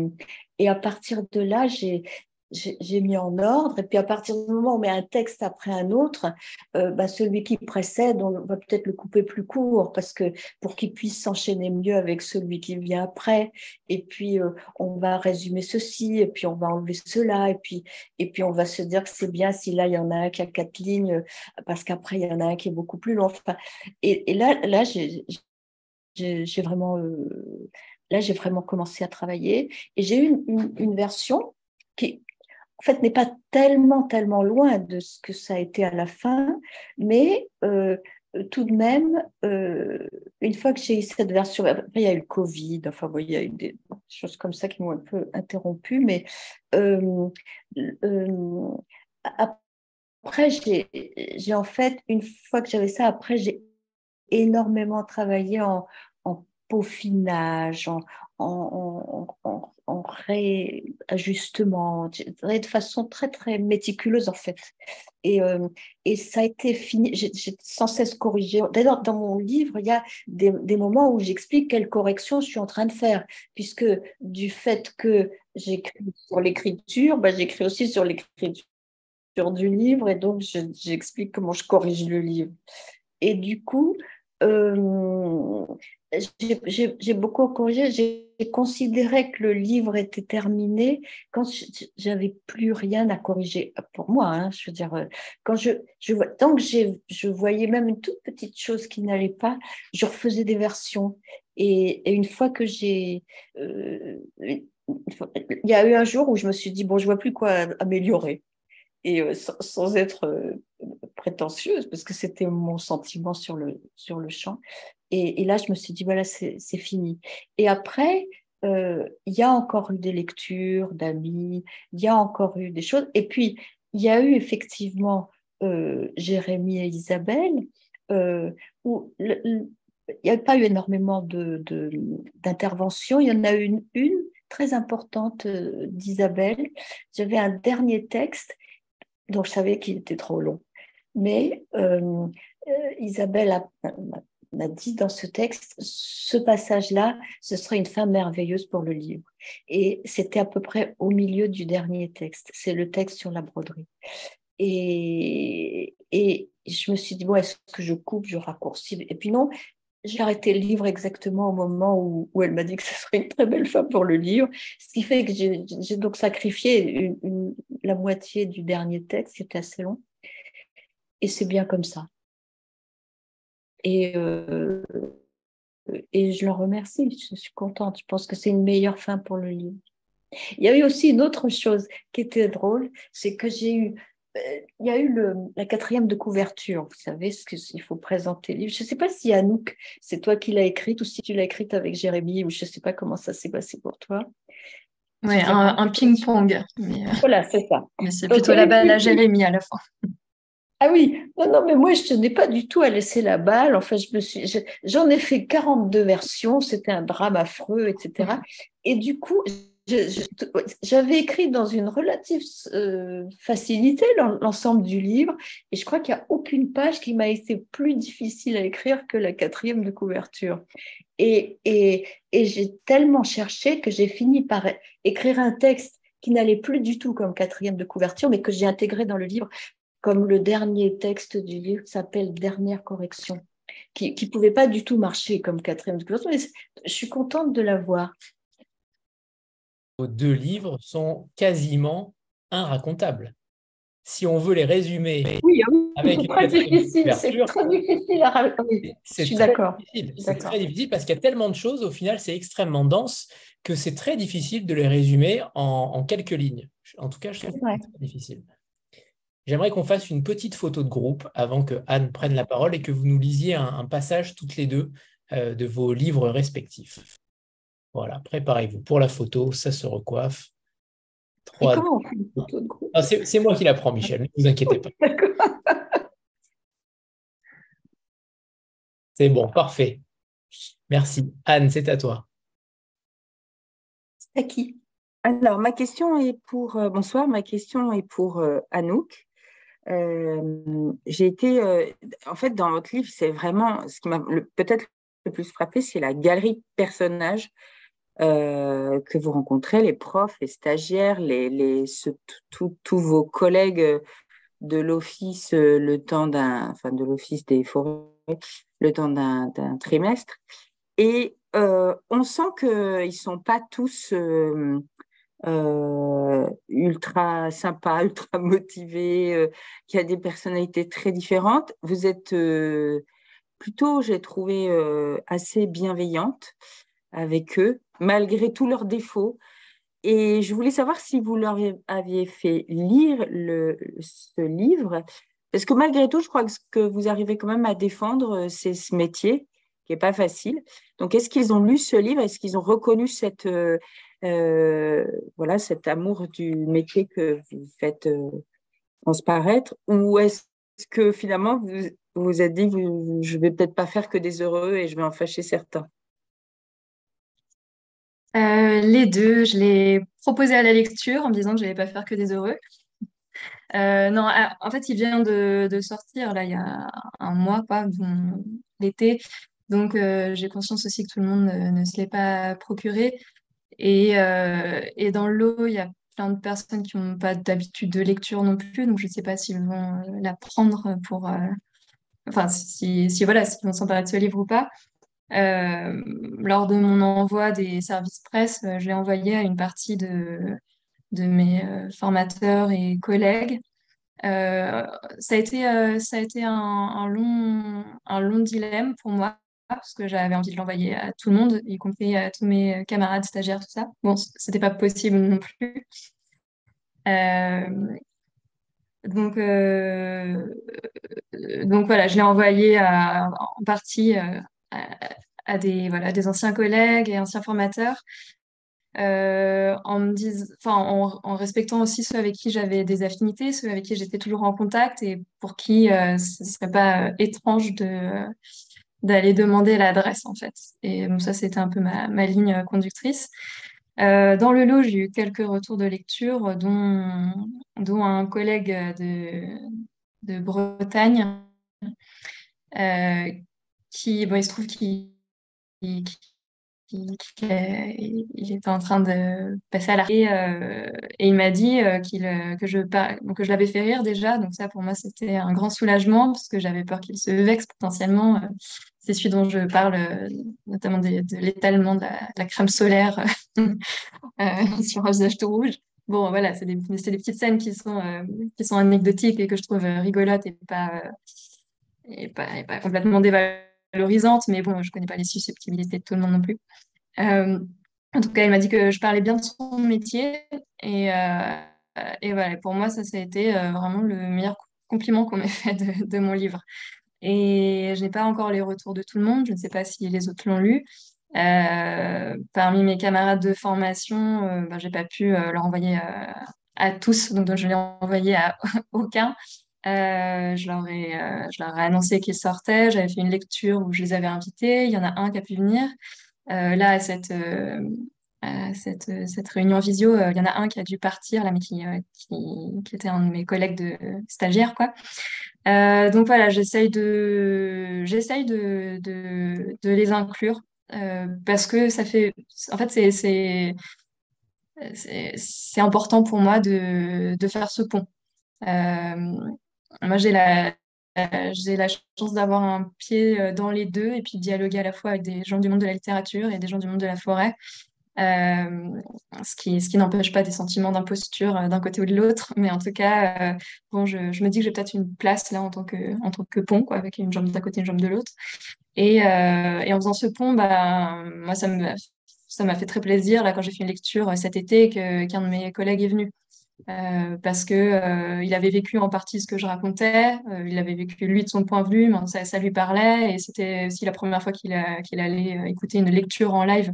et à partir de là, j'ai j'ai mis en ordre. Et puis à partir du moment où on met un texte après un autre, euh, bah, celui qui précède, on va peut-être le couper plus court parce que pour qu'il puisse s'enchaîner mieux avec celui qui vient après. Et puis euh, on va résumer ceci, et puis on va enlever cela, et puis et puis on va se dire que c'est bien si là il y en a un qui a quatre lignes parce qu'après il y en a un qui est beaucoup plus long. Enfin, et, et là là j'ai vraiment euh, là j'ai vraiment commencé à travailler et j'ai eu une, une version qui, en fait, n'est pas tellement, tellement loin de ce que ça a été à la fin, mais euh, tout de même, euh, une fois que j'ai eu cette version, après il y a eu le Covid, enfin, il y a eu des choses comme ça qui m'ont un peu interrompu, mais euh, après, j'ai en fait, une fois que j'avais ça, après, j'ai énormément travaillé en, en peaufinage, en, en, en, en réajustement, de façon très très méticuleuse en fait. Et, euh, et ça a été fini, j'ai sans cesse corrigé. D'ailleurs, dans mon livre, il y a des, des moments où j'explique quelles corrections je suis en train de faire, puisque du fait que j'écris sur l'écriture, bah, j'écris aussi sur l'écriture du livre, et donc j'explique comment je corrige le livre. Et du coup, euh, j'ai beaucoup corrigé. J'ai considéré que le livre était terminé quand j'avais plus rien à corriger pour moi. Hein, je veux dire, euh, quand je, je tant que je voyais même une toute petite chose qui n'allait pas, je refaisais des versions. Et, une fois que j'ai, euh, il y a eu un jour où je me suis dit bon, je vois plus quoi améliorer et sans, être prétentieuse, parce que c'était mon sentiment sur le, sur le champ. Et, là, je me suis dit, voilà, c'est fini. Et après, euh, il y a encore eu des lectures d'amis, il y a encore eu des choses. Et puis, il y a eu effectivement Jérémie et Isabelle, où il n'y a pas eu énormément d'interventions. De, il y en a eu une, une très importante d'Isabelle. J'avais un dernier texte donc je savais qu'il était trop long. Mais euh, euh, Isabelle m'a dit dans ce texte, ce passage-là, ce serait une fin merveilleuse pour le livre. Et c'était à peu près au milieu du dernier texte. C'est le texte sur la broderie. Et, et je me suis dit, bon, est-ce que je coupe, je raccourcis? Et puis non, j'ai arrêté le livre exactement au moment où, où elle m'a dit que ce serait une très belle fin pour le livre, ce qui fait que j'ai donc sacrifié la moitié du dernier texte, c'était assez long, et c'est bien comme ça. Et, euh, et je l'en remercie, je suis contente, je pense que c'est une meilleure fin pour le livre. Il y a eu aussi une autre chose qui était drôle, c'est que j'ai eu il y a eu le, la quatrième de couverture, vous savez ce qu'il faut présenter le livre. Je ne sais pas si Anouk, c'est toi qui l'as écrite ou si tu l'as écrite avec Jérémy, ou je ne sais pas comment ça s'est passé pour toi. Oui, un, ping-pong. Euh, voilà, c'est ça. Mais c'est plutôt la balle à Jérémy à la fin. Ah oui, non, non, mais moi, je n'ai pas du tout à laisser la balle. Me suis, j'en ai fait 42 versions, c'était un drame affreux, etc. Et du coup, j'avais écrit dans une relative euh, facilité l'ensemble du livre, et je crois qu'il n'y a aucune page qui m'a été plus difficile à écrire que la quatrième de couverture. Et, et, et j'ai tellement cherché que j'ai fini par écrire un texte qui n'allait plus du tout comme quatrième de couverture, mais que j'ai intégré dans le livre comme le dernier texte du livre qui s'appelle Dernière correction, qui ne pouvait pas du tout marcher comme quatrième couverture, mais je suis contente de l'avoir vos deux livres sont quasiment inracontables. Si on veut les résumer oui, ah avec c'est très difficile, c'est très difficile à raconter. Je suis d'accord. C'est très difficile parce qu'il y a tellement de choses, au final, c'est extrêmement dense que c'est très difficile de les résumer en, quelques lignes. En tout cas, je trouve que c'est très difficile. J'aimerais qu'on fasse une petite photo de groupe avant que Anne prenne la parole et que vous nous lisiez un, passage toutes les deux euh, de vos livres respectifs. Voilà, préparez-vous pour la photo, ça se recoiffe. comment on fait une photo de groupe? Ah, C'est moi qui la prends, Michel, ne vous inquiétez pas. C'est bon, parfait. Merci. Anne, c'est à toi. C'est à qui? Alors, ma question est pour. Euh, bonsoir, ma question est pour euh, Anouk. J'ai été. en fait, dans votre livre, c'est vraiment. Ce qui m'a peut-être le plus frappé, c'est la galerie de personnages que vous rencontrez, les profs, les stagiaires, les, les, tous vos collègues de l'office le temps d'un. Enfin, de l'office des forêts le temps d'un trimestre. Et on sent qu'ils ne sont pas tous euh, euh, ultra sympas, ultra motivés, qu'il y a des personnalités très différentes. Vous êtes plutôt, j'ai trouvé, assez bienveillante avec eux, malgré tous leurs défauts. Et je voulais savoir si vous leur aviez fait lire ce livre parce que malgré tout, je crois que vous arrivez quand même à défendre, euh, c'est ce métier qui n'est pas facile. Donc, est-ce qu'ils ont lu ce livre? Est-ce qu'ils ont reconnu cette, euh, euh, voilà, cet amour du métier que vous faites transparaître Ou est-ce que finalement, vous vous êtes dit, je ne vais peut-être pas faire que des heureux et je vais en fâcher certains? Les deux, je l'ai proposé à la lecture en me disant que je n'allais pas faire que des heureux. Euh, non, ah, en fait, il vient de, sortir là il y a un mois, l'été. Donc, euh, j'ai conscience aussi que tout le monde ne, se l'est pas procuré. Et, euh, et dans l'eau, il y a plein de personnes qui n'ont pas d'habitude de lecture non plus. Donc, je ne sais pas s'ils vont la prendre pour. enfin, si, voilà, s'ils vont s'emparer de ce livre ou pas. lors de mon envoi des services presse, je l'ai envoyé à une partie de, mes euh, formateurs et collègues. Euh, ça a été, euh, ça a été un, long, un long dilemme pour moi parce que j'avais envie de l'envoyer à tout le monde, y compris à tous mes camarades stagiaires, tout ça. Bon, c'était pas possible non plus. donc, donc voilà, je l'ai envoyé en partie à, des, voilà, des anciens collègues et anciens formateurs. Euh, en, me enfin, en, respectant aussi ceux avec qui j'avais des affinités, ceux avec qui j'étais toujours en contact et pour qui euh, ce ne serait pas euh, étrange de, d'aller demander l'adresse en fait. Et ça, c'était un peu ma, ma ligne conductrice. dans le lot, j'ai eu quelques retours de lecture, dont, dont un collègue de, de Bretagne qui, bon, il se trouve qu'il il, était en train de passer à la et, euh, et il m'a dit euh, qu'il euh, que je l'avais fait rire déjà. Donc ça pour moi c'était un grand soulagement parce que j'avais peur qu'il se vexe potentiellement c'est celui dont je parle notamment de, l'étalement de, la crème solaire sur un visage tout rouge. Bon voilà c'est des, petites scènes qui sont anecdotiques et que je trouve rigolotes et pas et pas, complètement dévalorisantes valorisante, mais bon, je connais pas les susceptibilités de tout le monde non plus. Euh, en tout cas, il m'a dit que je parlais bien de son métier et, euh, voilà, pour moi, ça, ça a été euh, vraiment le meilleur compliment qu'on m'ait fait de, mon livre. Et je n'ai pas encore les retours de tout le monde, je ne sais pas si les autres l'ont lu. parmi mes camarades de formation, ben, je n'ai pas pu leur envoyer à tous, donc je l'ai envoyé à aucun. Euh, je, leur ai, euh, je leur ai annoncé qu'ils sortaient. J'avais fait une lecture où je les avais invités. Il y en a un qui a pu venir. Euh, là, à cette, cette, cette, réunion visio, il y en a un qui a dû partir, là, mais qui, qui, était un de mes collègues de stagiaires. Quoi. donc voilà, j'essaye de, de, de, les inclure parce que ça fait. En fait, c'est important pour moi de, de faire ce pont. Moi, j'ai la, j'ai la chance d'avoir un pied euh, dans les deux et puis dialoguer à la fois avec des gens du monde de la littérature et des gens du monde de la forêt. Euh, ce qui, ce qui n'empêche pas des sentiments d'imposture euh, d'un côté ou de l'autre. Mais en tout cas, bon, je, me dis que j'ai peut-être une place là en tant que, en tant que pont, quoi, avec une jambe d'un côté et une jambe de l'autre. Et, et, en faisant ce pont, bah, moi, ça me, ça m'a fait très plaisir là, quand j'ai fait une lecture cet été qu'un de mes collègues est venu. Euh, parce que euh, il avait vécu en partie ce que je racontais, euh, il avait vécu lui de son point de vue, ça, lui parlait, et c'était aussi la première fois qu'il allait écouter une lecture en live.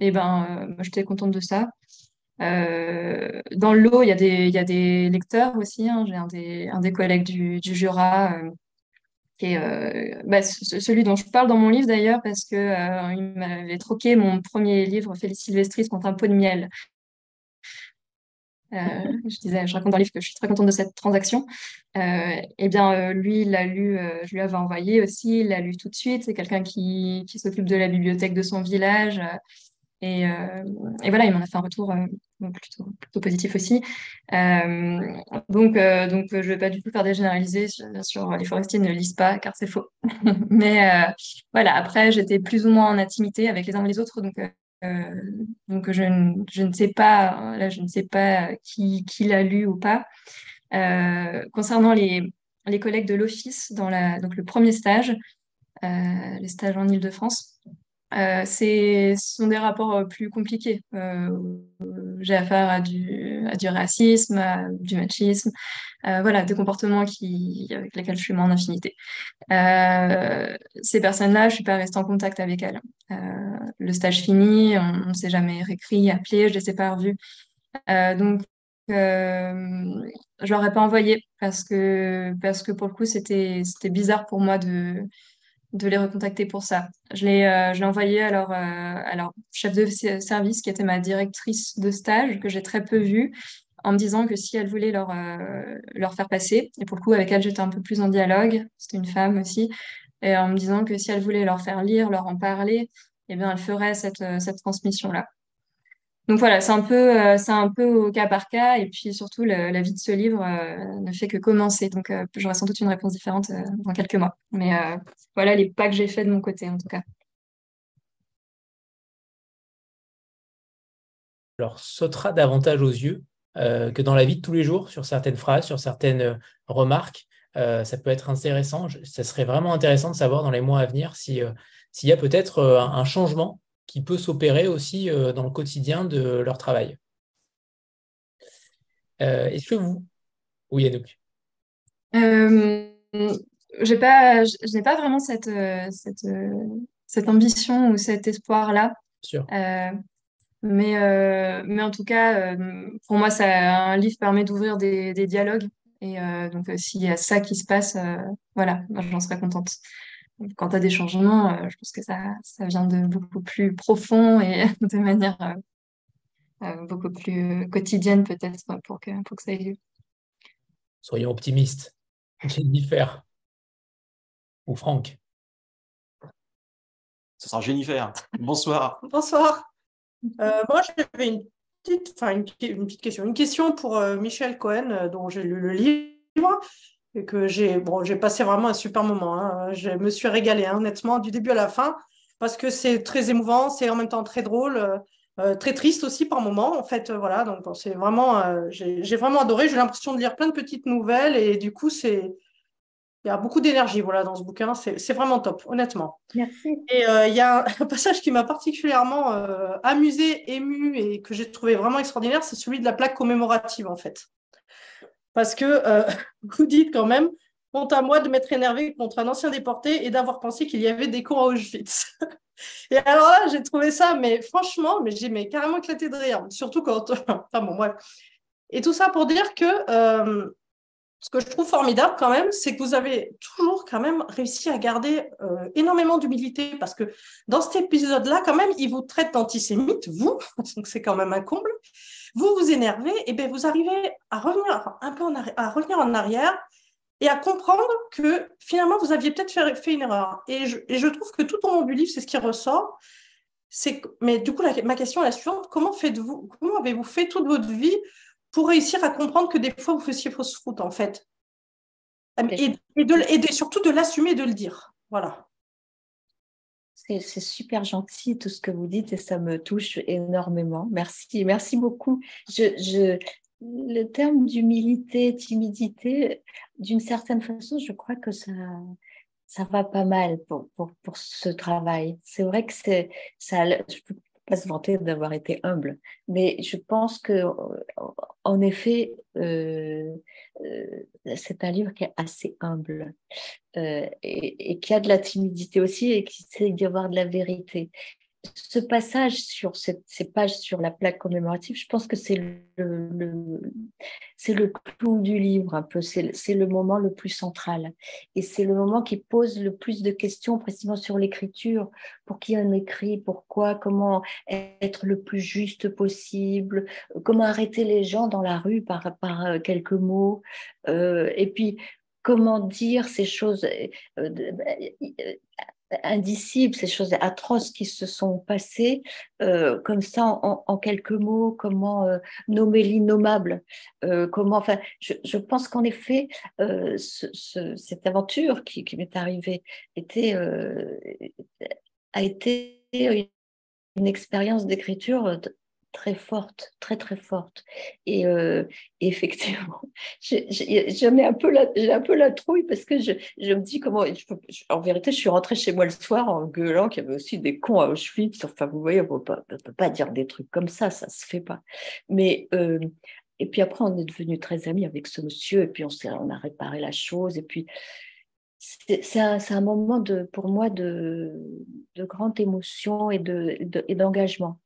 Et ben, j'étais contente de ça. dans le lot, il y a des, lecteurs aussi. Hein. J'ai un des, collègues du, Jura qui est bah, celui dont je parle dans mon livre d'ailleurs, parce que il m'avait troqué mon premier livre, Félix Sylvestris, contre un pot de miel. Je disais, je raconte dans le livre que je suis très contente de cette transaction. eh bien, lui, il l'a lu, je lui avais envoyé aussi, il l'a lu tout de suite. C'est quelqu'un qui, s'occupe de la bibliothèque de son village. Et, voilà, il m'en a fait un retour plutôt, positif aussi. Euh, donc, euh, donc, je ne vais pas du tout faire des généralisés sur, les forestiers ne lisent pas, car c'est faux. Mais euh, voilà, après, j'étais plus ou moins en intimité avec les uns et les autres, donc, donc je, je, ne sais pas, là, je ne sais pas qui, qui l'a lu ou pas. concernant les, les collègues de l'office, dans la, donc le premier stage, les stages en Ile-de-France, euh, ce sont des rapports euh, plus compliqués. Euh, j'ai affaire à du, à du racisme, à du machisme, voilà, des comportements qui, avec lesquels je suis moins en affinité. ces personnes-là, je ne suis pas restée en contact avec elles. Le stage fini, on ne s'est jamais réécrit, appelé, je ne les ai pas revues. donc, je leur ai pas envoyé parce que, parce que pour le coup, c'était bizarre pour moi de de les recontacter pour ça. Je l'ai euh, envoyé à leur, euh, chef de service, qui était ma directrice de stage, que j'ai très peu vue, en me disant que si elle voulait leur, euh, leur faire passer, et pour le coup, avec elle, j'étais un peu plus en dialogue, c'était une femme aussi, et en me disant que si elle voulait leur faire lire, leur en parler, eh bien, elle ferait cette, cette transmission-là. Donc voilà, c'est un peu, euh, c'est un peu au cas par cas, et puis surtout la vie de ce livre euh, ne fait que commencer. Donc euh, j'aurai sans doute une réponse différente dans quelques mois. Mais voilà les pas que j'ai fait de mon côté en tout cas. Alors sautera davantage aux yeux que dans la vie de tous les jours sur certaines phrases, sur certaines remarques. ça peut être intéressant. Ça serait vraiment intéressant de savoir dans les mois à venir si, s'il y a peut-être un changement qui peut s'opérer aussi euh, dans le quotidien de leur travail. Euh, est-ce que vous... Oui, Anouk. Euh, je n'ai pas vraiment cette, euh, cette, cette, ambition ou cet espoir-là. Mais, mais en tout cas, pour moi, ça, un livre permet d'ouvrir des, des, dialogues. Et donc, s'il y a ça qui se passe, voilà, j'en serais contente quand tu as des changements, euh, je pense que ça, ça vient de beaucoup plus profond et de manière euh, euh, beaucoup plus quotidienne peut-être pour que, pour que ça ait lieu. Soyons optimistes. Jennifer ou Franck. Ce sera Jennifer. Bonsoir. Bonsoir. moi, j'avais une petite, une, une, petite question. Une question pour Michel Cohen, dont j'ai lu le livre et que j'ai bon, j'ai passé vraiment un super moment. Hein. Je me suis régalée, hein, honnêtement, du début à la fin, parce que c'est très émouvant, c'est en même temps très drôle, euh, euh, très triste aussi par moments. En fait, euh, voilà, donc c'est vraiment, j'ai vraiment adoré. J'ai l'impression de lire plein de petites nouvelles et du coup, c'est il y a beaucoup d'énergie voilà, dans ce bouquin. C'est vraiment top, honnêtement. Merci. Et il y a un passage qui m'a particulièrement amusé, ému et que j'ai trouvé vraiment extraordinaire, c'est celui de la plaque commémorative, en fait parce que euh, vous dites quand même, honte à moi de m'être énervé contre un ancien déporté et d'avoir pensé qu'il y avait des cons à Auschwitz. et alors là, j'ai trouvé ça, mais franchement, mais j'ai carrément éclaté de rire, surtout quand. enfin bon, bref. Et tout ça pour dire que euh, ce que je trouve formidable quand même, c'est que vous avez toujours quand même réussi à garder euh, énormément d'humilité parce que dans cet épisode-là, quand même, il vous traite d'antisémite, vous, donc c'est quand même un comble vous vous énervez, et bien vous arrivez à revenir un peu en arrière, à revenir en arrière et à comprendre que finalement vous aviez peut-être fait, une erreur. Et je, et je, trouve que tout au long du livre, c'est ce qui ressort. C'est, mais du coup, ma question est la suivante comment faites-vous, comment avez-vous fait toute votre vie pour réussir à comprendre que des fois vous faisiez fausse route en fait, et, et, de, et surtout de l'assumer et de le dire. Voilà. C'est super gentil tout ce que vous dites et ça me touche énormément. Merci, merci beaucoup. Je, le terme d'humilité, timidité, d'une certaine façon, je crois que ça, ça va pas mal pour, pour, pour ce travail. C'est vrai que c'est ça. Pas se vanter d'avoir été humble, mais je pense que, en effet, euh, euh, c'est un livre qui est assez humble euh, et, qui a de la timidité aussi et qui sait d'y avoir de la vérité. Ce passage sur ces pages sur la plaque commémorative, je pense que c'est le, clou du livre un peu, c'est le moment le plus central. Et c'est le moment qui pose le plus de questions précisément sur l'écriture. Pour qui on écrit, pourquoi, comment être le plus juste possible, comment arrêter les gens dans la rue par, euh, quelques mots. Euh, et puis, comment dire ces choses euh, indicibles, ces choses atroces qui se sont passées, euh, comme ça en, quelques mots, comment euh, nommer l'innommable, euh, comment, enfin, je, pense qu'en effet, cette aventure qui, qui m'est arrivée a été une expérience d'écriture très forte, très très forte. Et, euh, effectivement, j'ai un peu la, un peu la trouille parce que je, je me dis comment. en vérité, je suis rentrée chez moi le soir en gueulant qu'il y avait aussi des cons à Auschwitz. Enfin, vous voyez, on ne peut pas dire des trucs comme ça, ça se fait pas. Mais euh, et puis après, on est devenus très amis avec ce monsieur et puis on, a réparé la chose et puis. C'est un, un, moment de, pour moi de, de grande émotion et d'engagement. Et,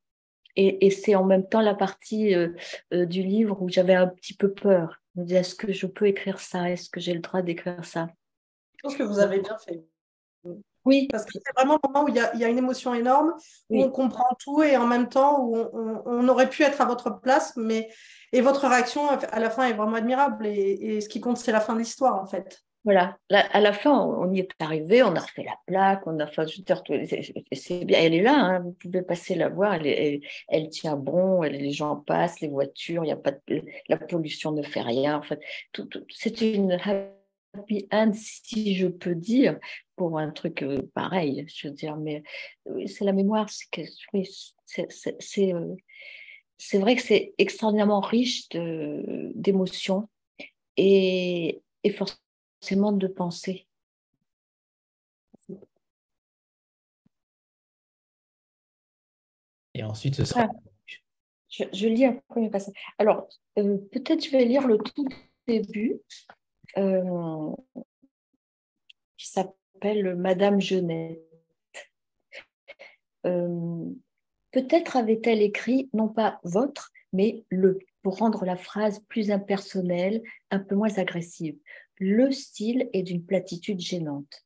c'est en même temps la partie euh, euh, du livre où j'avais un petit peu peur. Je me disais, est-ce que je peux écrire ça? Est-ce que j'ai le droit d'écrire ça? Je pense que vous avez bien fait. Oui. Parce que c'est vraiment un moment où il y, a, une émotion énorme, où on comprend tout et en même temps où on, aurait pu être à votre place, mais et votre réaction à la fin est vraiment admirable. et ce qui compte, c'est la fin de l'histoire en fait. Voilà, à la fin, on y est arrivé, on a refait la plaque, on a fait, c'est bien, elle est là, hein, vous pouvez passer la voir, elle, elle, tient bon, les gens passent, les voitures, il a pas la pollution ne fait rien, en fait, c'est une happy end, si je peux dire, pour un truc euh, pareil, je veux dire, mais c'est la mémoire, euh, c'est vrai que c'est extraordinairement riche d'émotions et, et forcément de penser. Et ensuite, ce sera. je, lis un premier passage. Alors, euh, peut-être je vais lire le tout début, euh, qui s'appelle Madame Jeunette. Euh, peut-être avait-elle écrit, non pas votre, mais le, pour rendre la phrase plus impersonnelle, un peu moins agressive le style est d'une platitude gênante.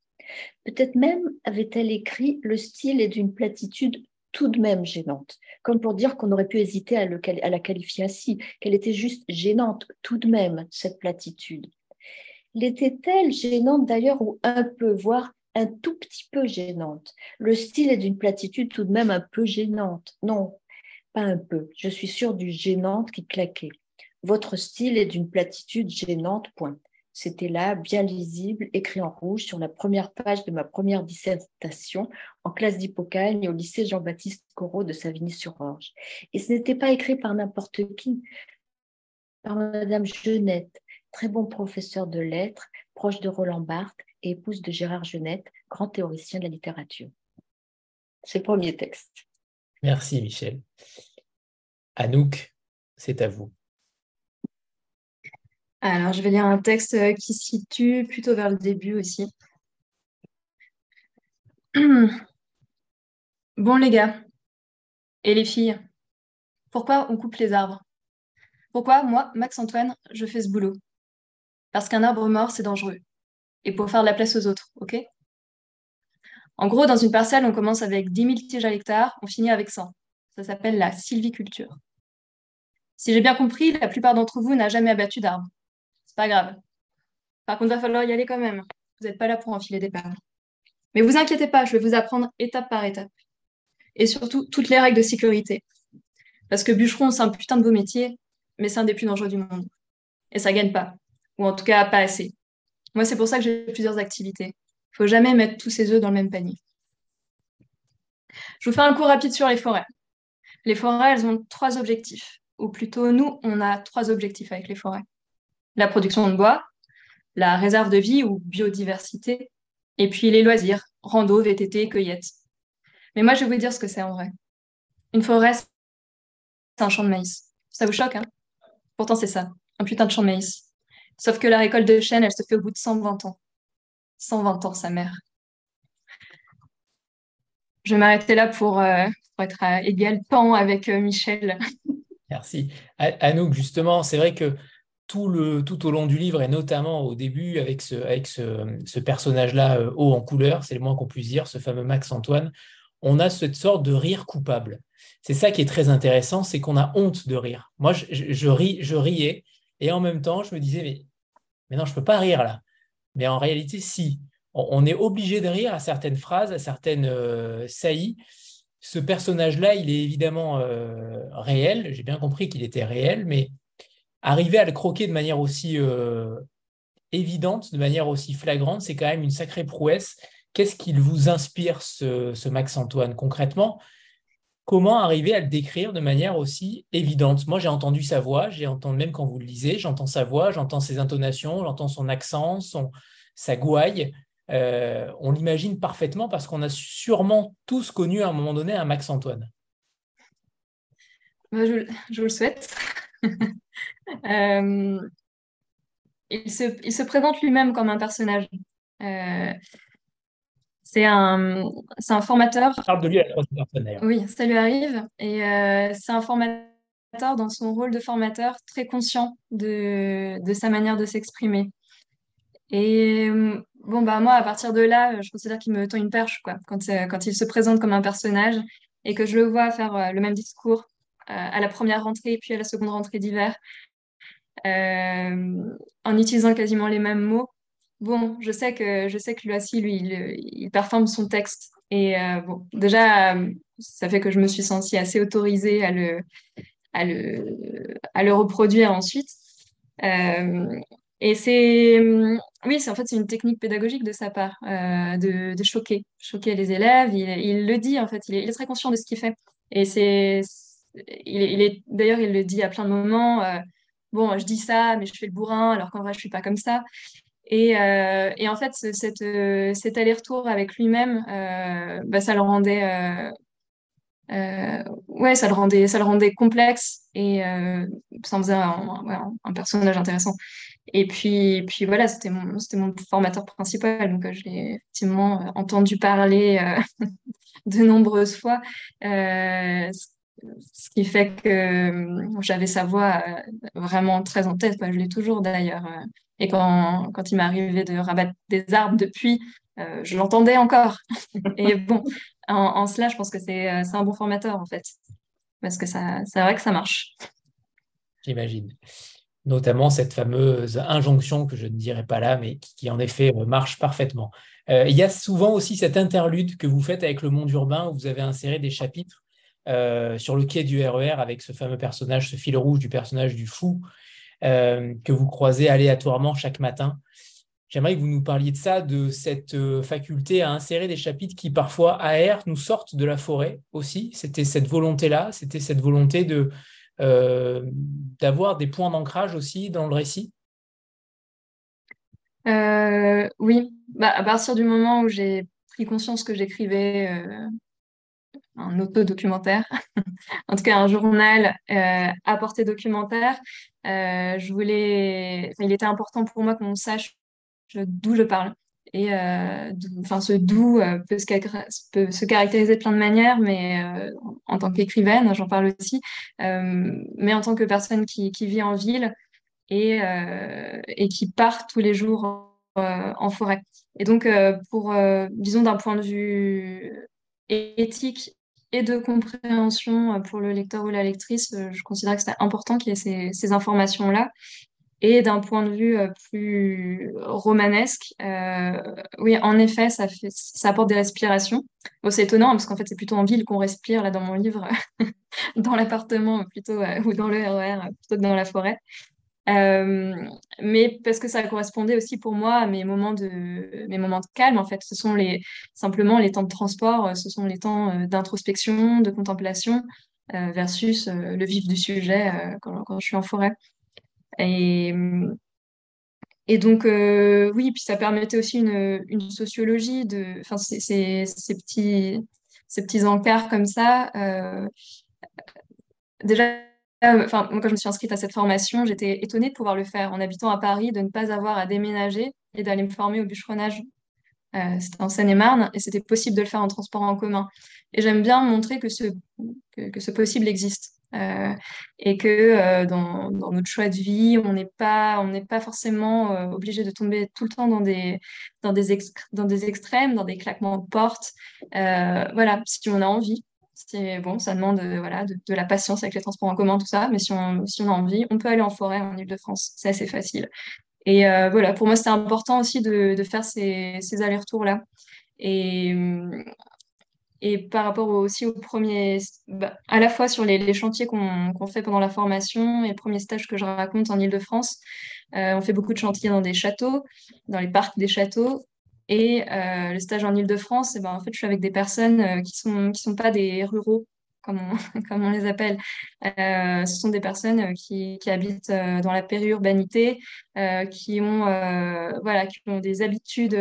Peut-être même avait-elle écrit le style est d'une platitude tout de même gênante, comme pour dire qu'on aurait pu hésiter à, la qualifier ainsi, qu'elle était juste gênante tout de même, cette platitude. L'était-elle gênante d'ailleurs ou un peu, voire un tout petit peu gênante? Le style est d'une platitude tout de même un peu gênante. Non, pas un peu. Je suis sûre du gênante qui claquait. Votre style est d'une platitude gênante, point. C'était là, bien lisible, écrit en rouge sur la première page de ma première dissertation en classe d'Hippocagne au lycée Jean-Baptiste Corot de Savigny-sur-Orge. Et ce n'était pas écrit par n'importe qui, par Madame Genette, très bon professeur de lettres, proche de Roland Barthes et épouse de Gérard Genette, grand théoricien de la littérature. C'est le premier texte. Merci Michel. Anouk, c'est à vous. Alors, je vais lire un texte euh, qui situe plutôt vers le début aussi. Bon, les gars et les filles, pourquoi on coupe les arbres? Pourquoi, moi, Max-Antoine, je fais ce boulot? Parce qu'un arbre mort, c'est dangereux. Et pour faire de la place aux autres, ok? En gros, dans une parcelle, on commence avec 10 000 tiges à l'hectare, on finit avec 100. Ça s'appelle la sylviculture. Si j'ai bien compris, la plupart d'entre vous n'a jamais abattu d'arbre. C'est pas grave. Par contre, il va falloir y aller quand même. Vous n'êtes pas là pour enfiler des perles. Mais vous inquiétez pas, je vais vous apprendre étape par étape. Et surtout, toutes les règles de sécurité. Parce que bûcheron, c'est un putain de beau métier, mais c'est un des plus dangereux du monde. Et ça gagne pas. Ou en tout cas, pas assez. Moi, c'est pour ça que j'ai plusieurs activités. Il faut jamais mettre tous ses œufs dans le même panier. Je vous fais un cours rapide sur les forêts. Les forêts, elles ont trois objectifs. Ou plutôt, nous, on a trois objectifs avec les forêts la production de bois, la réserve de vie ou biodiversité, et puis les loisirs, rando, VTT, cueillette. Mais moi, je vais vous dire ce que c'est en vrai. Une forêt, c'est un champ de maïs. Ça vous choque, hein? Pourtant, c'est ça, un putain de champ de maïs. Sauf que la récolte de chêne, elle se fait au bout de 120 ans. 120 ans, sa mère. Je vais m'arrêter là pour, euh, être à égal temps avec Michel. Merci. Anouk, justement, c'est vrai que tout, le, tout au long du livre, et notamment au début, avec ce, avec ce, personnage-là haut en couleur, c'est le moins qu'on puisse dire, ce fameux Max Antoine, on a cette sorte de rire coupable. C'est ça qui est très intéressant, c'est qu'on a honte de rire. Moi, je, je, ris, je riais, et en même temps, je me disais, mais, mais non, je ne peux pas rire là. Mais en réalité, si. On, est obligé de rire à certaines phrases, à certaines euh, saillies. Ce personnage-là, il est évidemment euh, réel. J'ai bien compris qu'il était réel, mais arriver à le croquer de manière aussi euh, évidente, de manière aussi flagrante, c'est quand même une sacrée prouesse. Qu'est-ce qu'il vous inspire, ce, Max Antoine, concrètement? Comment arriver à le décrire de manière aussi évidente? Moi, j'ai entendu sa voix, j'ai entendu, même quand vous le lisez, j'entends sa voix, j'entends ses intonations, j'entends son accent, son, sa gouaille. Euh, on l'imagine parfaitement parce qu'on a sûrement tous connu à un moment donné un Max Antoine. Je, je, le souhaite. Euh, il, se, présente lui-même comme un personnage. Euh, c'est un, un formateur. parle de lui à Oui, ça lui arrive. Et c'est un formateur dans son rôle de formateur très conscient de, de sa manière de s'exprimer. Et bon, bah, moi, à partir de là, je considère qu'il me tend une perche, quoi, quand, quand il se présente comme un personnage et que je le vois faire euh, le même discours euh, à la première rentrée puis à la seconde rentrée d'hiver, euh, en utilisant quasiment les mêmes mots. Bon, je sais que, je sais que lui aussi, lui, il, performe son texte. Et bon, déjà, ça fait que je me suis sentie assez autorisée à le, à le, à le reproduire ensuite. Et c'est, oui, c'est en fait c'est une technique pédagogique de sa part, euh, de, choquer, choquer les élèves. Il, le dit en fait, il est, très conscient de ce qu'il fait. Et c'est, il, est, d'ailleurs il le dit à plein de moments. Euh, bon, je dis ça, mais je fais le bourrin, alors qu'en vrai je suis pas comme ça. Et, euh, en fait, cette, cet aller-retour avec lui-même, bah, ça le rendait euh, ouais, ça le rendait, ça le rendait complexe et euh, ça en faisait un, personnage intéressant. Et puis, puis voilà, c'était mon, formateur principal, donc euh, je l'ai effectivement entendu parler de nombreuses fois, qui fait que j'avais sa voix vraiment très en tête. je l'ai toujours d'ailleurs. Et quand, quand il m'est arrivé de rabattre des arbres depuis, je l'entendais encore. et bon, en, cela, je pense que euh, c'est un bon formateur, en fait. Parce que c'est vrai que ça marche. J'imagine. Notamment cette fameuse injonction que je ne dirai pas là, mais qui, en effet euh, marche parfaitement. Euh, il y a souvent aussi cette interlude que vous faites avec le monde urbain où vous avez inséré des chapitres sur le quai du RER e avec ce fameux personnage, ce fil rouge du personnage du fou que vous croisez aléatoirement chaque matin. J'aimerais que vous nous parliez de ça, de cette euh, faculté à insérer des chapitres qui parfois aèrent, nous sortent de la forêt aussi. C'était cette volonté-là, c'était cette volonté de euh, d'avoir des points d'ancrage aussi dans le récit. Euh, oui, bah, à partir du moment où j'ai pris conscience que j'écrivais un autodocumentaire, en tout cas un journal à portée documentaire, je voulais, il était important pour moi qu'on sache d'où je parle. Et euh, ce d'où euh, peut, se caractériser de plein de manières, mais euh, en tant qu'écrivaine, j'en parle aussi, mais en tant que personne qui, vit en ville et, et qui part tous les jours en forêt. Et donc, pour, disons, d'un point de vue éthique et de compréhension pour le lecteur ou la lectrice, je considère que c'est important qu'il y ait ces, informations-là et d'un point de vue euh, plus romanesque, euh, oui, en effet, ça, ça apporte des respirations. c'est étonnant parce qu'en fait, c'est plutôt en ville qu'on respire, là, dans mon livre, dans l'appartement plutôt, euh, ou dans le RER e plutôt que dans la forêt. Mais parce que ça correspondait aussi pour moi à mes moments de, mes moments de calme, en fait. Ce sont les, simplement les temps de transport, ce sont les temps d'introspection, de contemplation, versus le vif du sujet quand, je suis en forêt. Et, et donc, euh, oui, puis ça permettait aussi une, une sociologie de, enfin, ces, petits, ces petits encarts comme ça. Euh, déjà, enfin, moi, quand je me suis inscrite à cette formation, j'étais étonnée de pouvoir le faire en habitant à Paris, de ne pas avoir à déménager et d'aller me former au bûcheronnage Euh, c'était en Seine-et-Marne et c'était possible de le faire en transport en commun. Et j'aime bien montrer que ce, que, ce possible existe. Euh, et que euh, dans, notre choix de vie, on n'est pas, pas forcément euh, obligé de tomber tout le temps dans des, dans des, dans des extrêmes, dans des claquements de porte. voilà, si on a envie, c'est bon, ça demande voilà, de, la patience avec les transports en commun, tout ça, mais si on, a envie, on peut aller en forêt en Ile-de-France. C'est assez facile. Et voilà, pour moi, c'était important aussi de, faire ces, allers-retours-là. Et, et par rapport aussi au premier, bah, à la fois sur les, chantiers qu'on fait pendant la formation et les premiers stages que je raconte en Ile-de-France, euh, on fait beaucoup de chantiers dans des châteaux, dans les parcs des châteaux. Et euh, le stage en Ile-de-France, eh ben, en fait, je suis avec des personnes euh, qui ne sont, qui sont pas des ruraux, comme on, comme on les appelle. ce sont des personnes qui, qui habitent dans la périurbanité, qui, ont, voilà, qui ont des habitudes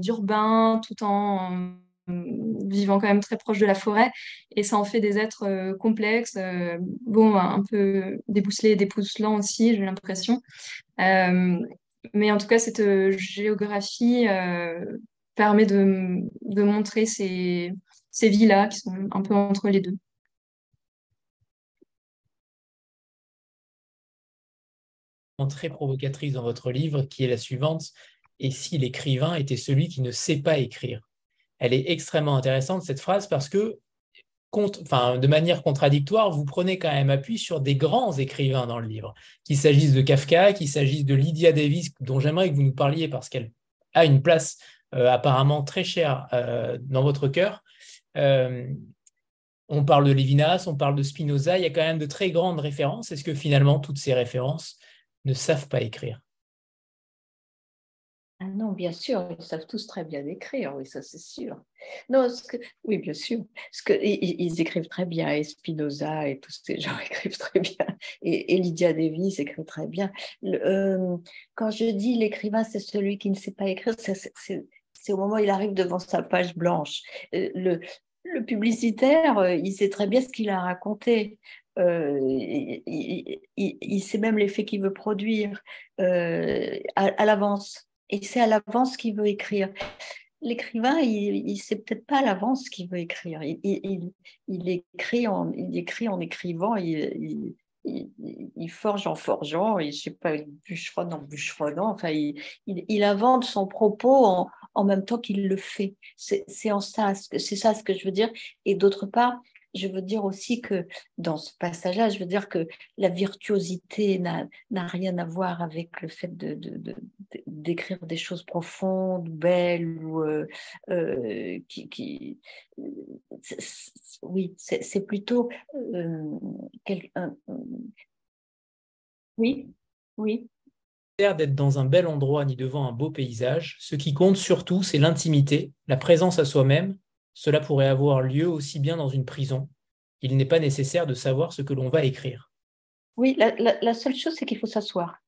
d'urbain tout en vivant quand même très proche de la forêt, et ça en fait des êtres euh, complexes, euh, bon, un peu débousselés et aussi, j'ai l'impression. Euh, mais en tout cas, cette géographie permet de, montrer ces, ces vies-là qui sont un peu entre les deux. très provocatrice dans votre livre, qui est la suivante. Et si l'écrivain était celui qui ne sait pas écrire? Elle est extrêmement intéressante, cette phrase, parce que, de manière contradictoire, vous prenez quand même appui sur des grands écrivains dans le livre, qu'il s'agisse de Kafka, qu'il s'agisse de Lydia Davis, dont j'aimerais que vous nous parliez parce qu'elle a une place euh, apparemment très chère euh, dans votre cœur. Euh, on parle de Lévinas, on parle de Spinoza, il y a quand même de très grandes références. Est-ce que finalement, toutes ces références ne savent pas écrire? Ah non, bien sûr, ils savent tous très bien écrire, oui, ça c'est sûr. Non, oui, bien sûr. Ils, écrivent très bien, et Spinoza et tous ces gens écrivent très bien, et, Lydia Davis écrit très bien. Euh, quand je dis l'écrivain, c'est celui qui ne sait pas écrire, c'est au moment où il arrive devant sa page blanche. Euh, le, publicitaire, euh, il sait très bien ce qu'il a raconté. il, sait même l'effet qu'il veut produire à l'avance et c'est à l'avance qu'il veut écrire. L'écrivain, il ne sait peut-être pas à l'avance qu'il veut écrire. Il, écrit en, écrivant, il, forge en forgeant, il, je sais pas, il bûcheronne en bûcheronnant. Enfin, il, invente son propos en, même temps qu'il le fait. C'est ça, ça ce que je veux dire. Et d'autre part, je veux dire aussi que dans ce passage-là, je veux dire que la virtuosité n'a rien à voir avec le fait d'écrire de, des choses profondes, belles, ou euh, euh, qui, oui, c'est plutôt euh, oui, oui. d'être dans un bel endroit ni devant un beau paysage. Ce qui compte surtout, c'est l'intimité, la présence à soi-même cela pourrait avoir lieu aussi bien dans une prison. Il n'est pas nécessaire de savoir ce que l'on va écrire. Oui, la, seule chose, c'est qu'il faut s'asseoir.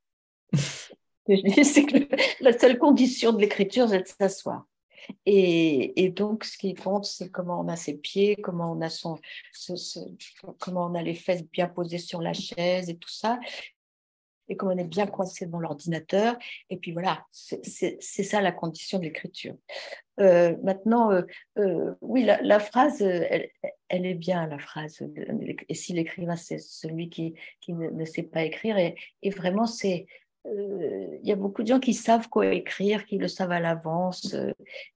la seule condition de l'écriture, c'est de s'asseoir. Et, donc, ce qui compte, c'est comment on a ses pieds, comment on a son, comment on a les fesses bien posées sur la chaise et tout ça et comme on est bien coincé dans l'ordinateur. Et puis voilà, c'est ça la condition de l'écriture. Euh, maintenant, euh, euh, oui, la, phrase, elle, est bien, la phrase. Et si l'écrivain, c'est celui qui, ne, sait pas écrire, et, vraiment, c'est. Il y a beaucoup de gens qui savent quoi écrire, qui le savent à l'avance.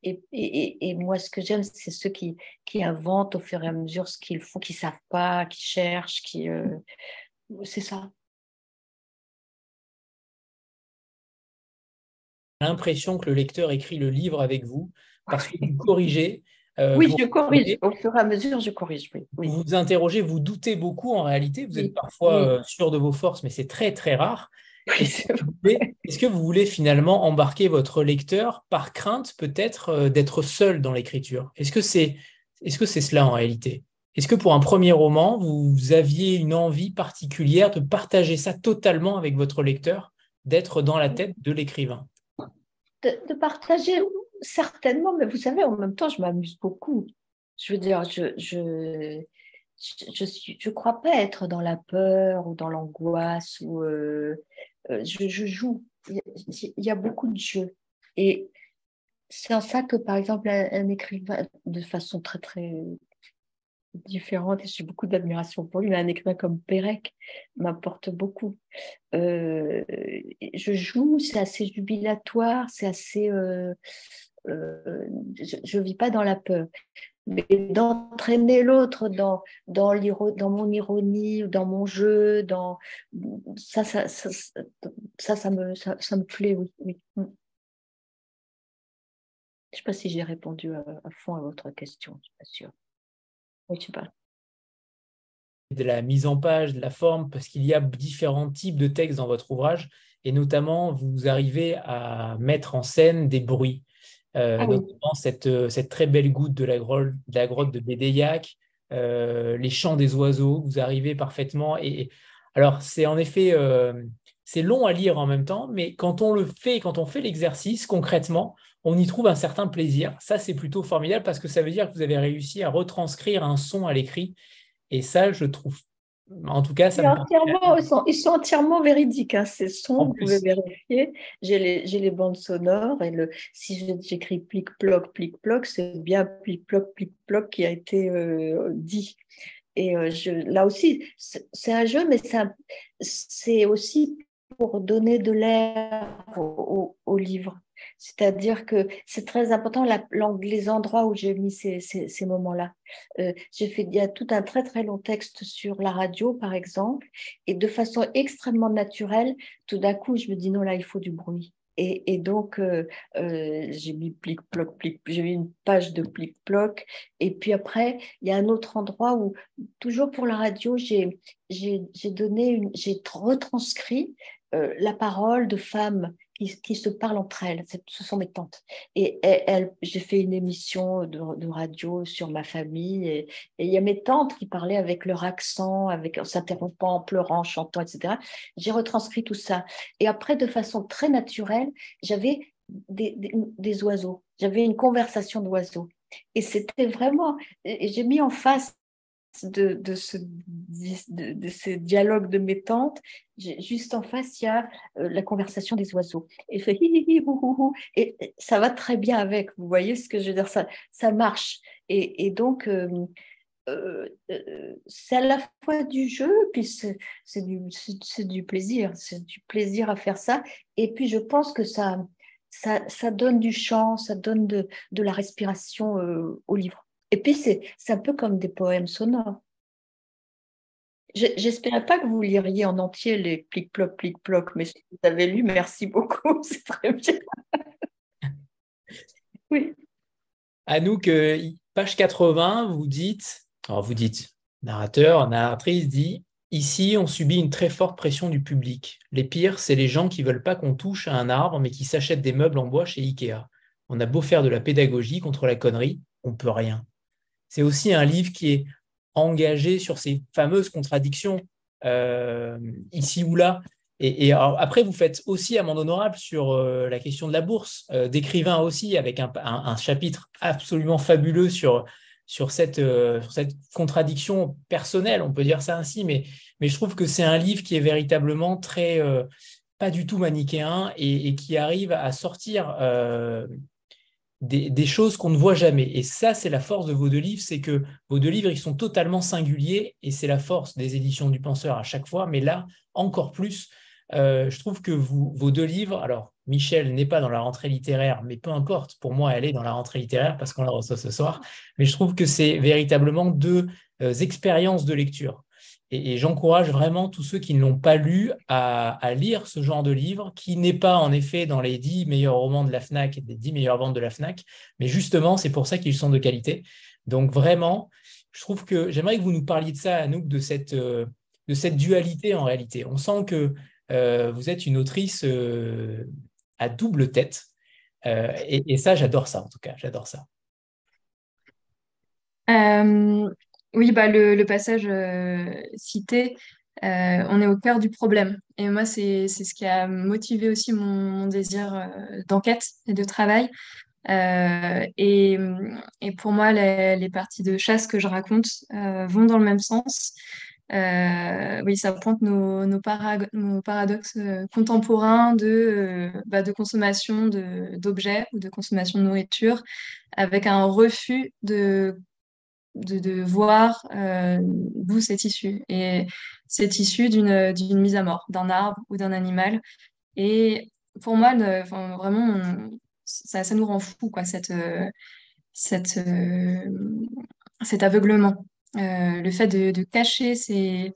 Et, et, moi, ce que j'aime, c'est ceux qui, qui inventent au fur et à mesure ce qu'ils font, qui ne savent pas, qui cherchent, qui. c'est ça. L'impression que le lecteur écrit le livre avec vous parce que vous corrigez. Euh, oui, je corrige. Au fur et à mesure, je corrige. Vous vous interrogez, vous doutez beaucoup en réalité. Vous êtes parfois euh, sûr de vos forces, mais c'est très, très rare. Est-ce que vous voulez finalement embarquer votre lecteur par crainte peut-être euh, d'être seul dans l'écriture? Est-ce que c'est est -ce c'est cela en réalité? Est-ce que pour un premier roman, vous aviez une envie particulière de partager ça totalement avec votre lecteur, d'être dans la tête de l'écrivain? De, partager, certainement, mais vous savez, en même temps, je m'amuse beaucoup. Je veux dire, je, je, je, suis, je crois pas être dans la peur ou dans l'angoisse, ou euh, euh, je, joue. Il y, a, beaucoup de jeux. Et c'est en ça que, par exemple, un, écrivain, de façon très, très différente, et j'ai beaucoup d'admiration pour lui, mais un écrivain comme Pérec m'apporte beaucoup. Euh, je joue, c'est assez jubilatoire, c'est assez... Euh, euh, je ne vis pas dans la peur. Mais d'entraîner l'autre dans, dans, dans mon ironie, dans mon jeu, dans ça, ça, ça, ça, me, ça, me plaît, oui. Mm. Je ne sais pas si j'ai répondu à, fond à votre question, je ne suis pas sûre. Oui, tu parles. De la mise en page, de la forme, parce qu'il y a différents types de textes dans votre ouvrage, et notamment, vous arrivez à mettre en scène des bruits. Euh, ah notamment cette, cette, très belle goutte de la, grotte de, la grotte de Bédéiac, euh, les chants des oiseaux, vous arrivez parfaitement. Et, alors, c'est en effet, euh, c'est long à lire en même temps, mais quand on le fait, quand on fait l'exercice concrètement, on y trouve un certain plaisir. Ça, c'est plutôt formidable parce que ça veut dire que vous avez réussi à retranscrire un son à l'écrit. Et ça, je trouve en tout cas, ça entièrement, ils, sont, entièrement véridiques. Hein, ces sons, vous pouvez vérifier. J'ai les, les, bandes sonores et le, si j'écris plic-ploc, plic-ploc, c'est bien plic-ploc, plic-ploc qui a été euh, dit. Et euh, je, là aussi, c'est un jeu, mais c'est aussi pour donner de l'air au, au livre. C'est-à-dire que c'est très important les endroits où j'ai mis ces, moments-là. Euh, il y a tout un très très long texte sur la radio, par exemple, et de façon extrêmement naturelle, tout d'un coup, je me dis non là, il faut du bruit. Et, donc, euh, euh, j'ai mis plic-ploc, plic, j'ai mis une page de plic-ploc. Et puis après, il y a un autre endroit où, toujours pour la radio, j'ai donné, j'ai retranscrit la parole de femmes qui, se parlent entre elles. Ce sont mes tantes. Et, j'ai fait une émission de, radio sur ma famille. Et, il y a mes tantes qui parlaient avec leur accent, avec, en s'interrompant, en pleurant, en chantant, etc. J'ai retranscrit tout ça. Et après, de façon très naturelle, j'avais des, des oiseaux. J'avais une conversation d'oiseaux. Et c'était vraiment, j'ai mis en face de, de, ce, de, dialogues de mes tantes, juste en face, il y a euh, la conversation des oiseaux. Et, fait, et ça va très bien avec, vous voyez ce que je veux dire, ça, ça marche. Et, et donc, euh, euh, c'est à la fois du jeu, puis c'est du, du, plaisir, c'est du plaisir à faire ça. Et puis, je pense que ça, ça, ça donne du chant, ça donne de, de la respiration au livre. Et puis, c'est un peu comme des poèmes sonores. J'espérais pas que vous liriez en entier les plic-ploc, plic-ploc, mais si vous avez lu, merci beaucoup, c'est très bien. oui. Anouk, page 80, vous dites, alors vous dites, narrateur, narratrice dit, ici, on subit une très forte pression du public. Les pires, c'est les gens qui veulent pas qu'on touche à un arbre, mais qui s'achètent des meubles en bois chez Ikea. On a beau faire de la pédagogie contre la connerie, on peut rien c'est aussi un livre qui est engagé sur ces fameuses contradictions euh, ici ou là. Et, après, vous faites aussi amende honorable sur euh, la question de la bourse, euh, d'écrivain aussi, avec un, chapitre absolument fabuleux sur, sur, cette, contradiction personnelle, on peut dire ça ainsi, mais, je trouve que c'est un livre qui est véritablement très, pas du tout manichéen et qui arrive à sortir des, choses qu'on ne voit jamais. Et ça, c'est la force de vos deux livres, c'est que vos deux livres, ils sont totalement singuliers, et c'est la force des éditions du penseur à chaque fois, mais là, encore plus, euh, je trouve que vous, vos deux livres, alors Michel n'est pas dans la rentrée littéraire, mais peu importe, pour moi, elle est dans la rentrée littéraire parce qu'on la reçoit ce soir, mais je trouve que c'est véritablement deux euh, expériences de lecture. Et, j'encourage vraiment tous ceux qui ne l'ont pas lu à, lire ce genre de livre, qui n'est pas en effet dans les 10 meilleurs romans de la FNAC et des 10 meilleures ventes de la FNAC, mais justement, c'est pour ça qu'ils sont de qualité. Donc vraiment, je trouve que j'aimerais que vous nous parliez de ça, Anouk, de cette, euh, de cette dualité en réalité. On sent que euh, vous êtes une autrice euh, à double tête. Et, ça, j'adore ça en tout cas, j'adore ça. Oui, bah, le, passage euh, cité, euh, on est au cœur du problème. Et moi, c'est ce qui a motivé aussi mon, désir euh, d'enquête et de travail. Et, pour moi, les, parties de chasse que je raconte vont dans le même sens. oui, ça pointe nos, nos, paradoxes contemporains de, bah, de consommation d'objets ou de consommation de nourriture, avec un refus de de, voir d'où c'est issu. Et c'est issu d'une mise à mort d'un arbre ou d'un animal. Et pour moi, vraiment, ça, ça, nous rend fou, quoi, cette, cette, cet aveuglement. le fait de, cacher ces,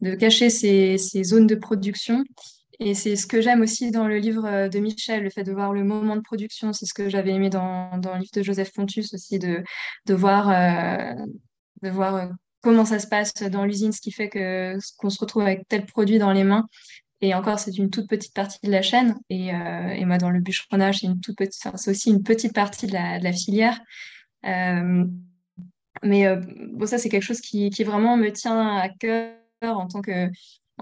de cacher ces, ces, zones de production et c'est ce que j'aime aussi dans le livre euh, de Michel, le fait de voir le moment de production. C'est ce que j'avais aimé dans, le livre de Joseph Pontus aussi, de, voir, euh, de voir euh, comment ça se passe dans l'usine, ce qui fait que qu'on se retrouve avec tel produit dans les mains. Et encore, c'est une toute petite partie de la chaîne. Et, moi, dans le bûcheronnage, c'est une toute petite, aussi une petite partie de la, de la filière. mais bon, ça, c'est quelque chose qui, qui vraiment me tient à cœur en tant que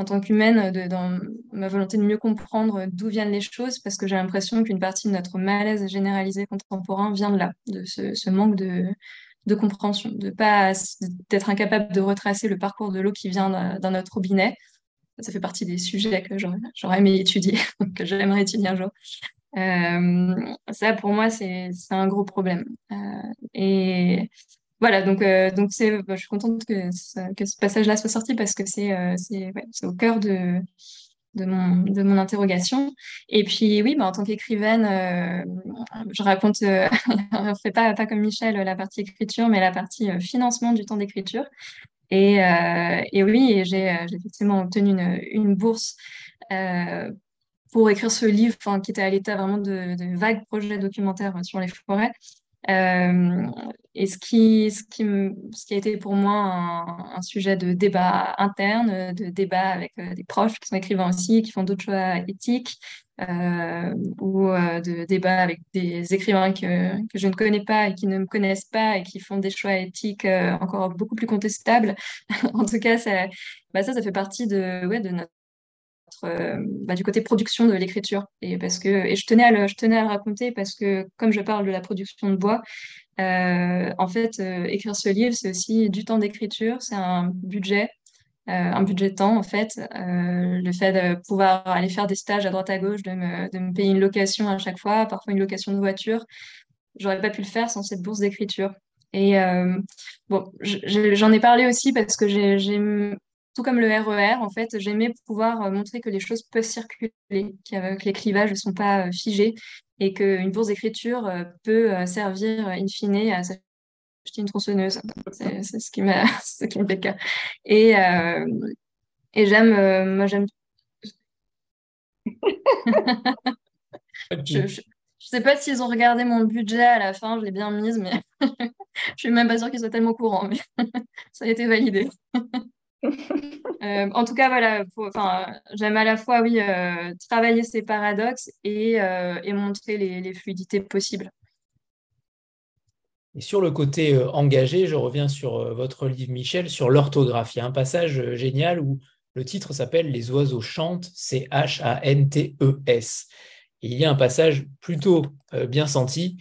en tant qu'humaine, dans ma volonté de mieux comprendre d'où viennent les choses, parce que j'ai l'impression qu'une partie de notre malaise généralisé contemporain vient de là, de ce, manque de, de, compréhension, de pas d'être incapable de retracer le parcours de l'eau qui vient dans notre robinet. Ça fait partie des sujets que j'aurais aimé étudier, que j'aimerais étudier un jour. Euh, ça, pour moi, c'est un gros problème. Euh, et voilà, donc, euh, donc c'est, bah, je suis contente que, ce passage-là soit sorti parce que c'est euh, au cœur de, mon, interrogation. Et puis, oui, bah, en tant qu'écrivaine, euh, je raconte, on ne fait pas, pas comme Michel la partie écriture, mais la partie financement du temps d'écriture. Et, oui, j'ai effectivement obtenu une, une bourse pour écrire ce livre qui était à l'état vraiment de, de vagues projets documentaires sur les forêts. Euh, et ce qui, ce, qui, ce qui a été pour moi un, sujet de débat interne, de débat avec euh, des proches qui sont écrivains aussi, qui font d'autres choix éthiques, euh, ou de débat avec des écrivains que, je ne connais pas et qui ne me connaissent pas et qui font des choix éthiques encore beaucoup plus contestables. en tout cas, ça, bah ça, ça fait partie de, ouais, de notre euh, bah, du côté production de l'écriture. Et, parce que, et je, tenais à le, je tenais à le raconter parce que, comme je parle de la production de bois, euh, en fait, euh, écrire ce livre, c'est aussi du temps d'écriture, c'est un budget, un budget de temps, en fait. le fait de pouvoir aller faire des stages à droite à gauche, de me, de me payer une location à chaque fois, parfois une location de voiture, j'aurais pas pu le faire sans cette bourse d'écriture. Et bon, j'en ai parlé aussi parce que j'ai tout comme le RER, e en fait, j'aimais pouvoir euh, montrer que les choses peuvent circuler, que les clivages ne sont pas euh, figés et qu'une bourse d'écriture euh, peut servir in fine à s'acheter une tronçonneuse. C'est ce qui m'a ce qui me fait cas. Et, et j'aime, moi j'aime. je, ne sais pas s'ils ont regardé mon budget à la fin, je l'ai bien mise, mais je suis même pas sûre qu'ils soient tellement courants, mais ça a été validé. Euh, en tout cas, voilà, j'aime à la fois, oui, euh, travailler ces paradoxes et, euh, montrer les, fluidités possibles. Et sur le côté engagé, je reviens sur votre livre, Michel, sur l'orthographe. Il y a un passage génial où le titre s'appelle Les oiseaux chantent, c'est H-A-N-T-E-S. il y a un passage plutôt bien senti.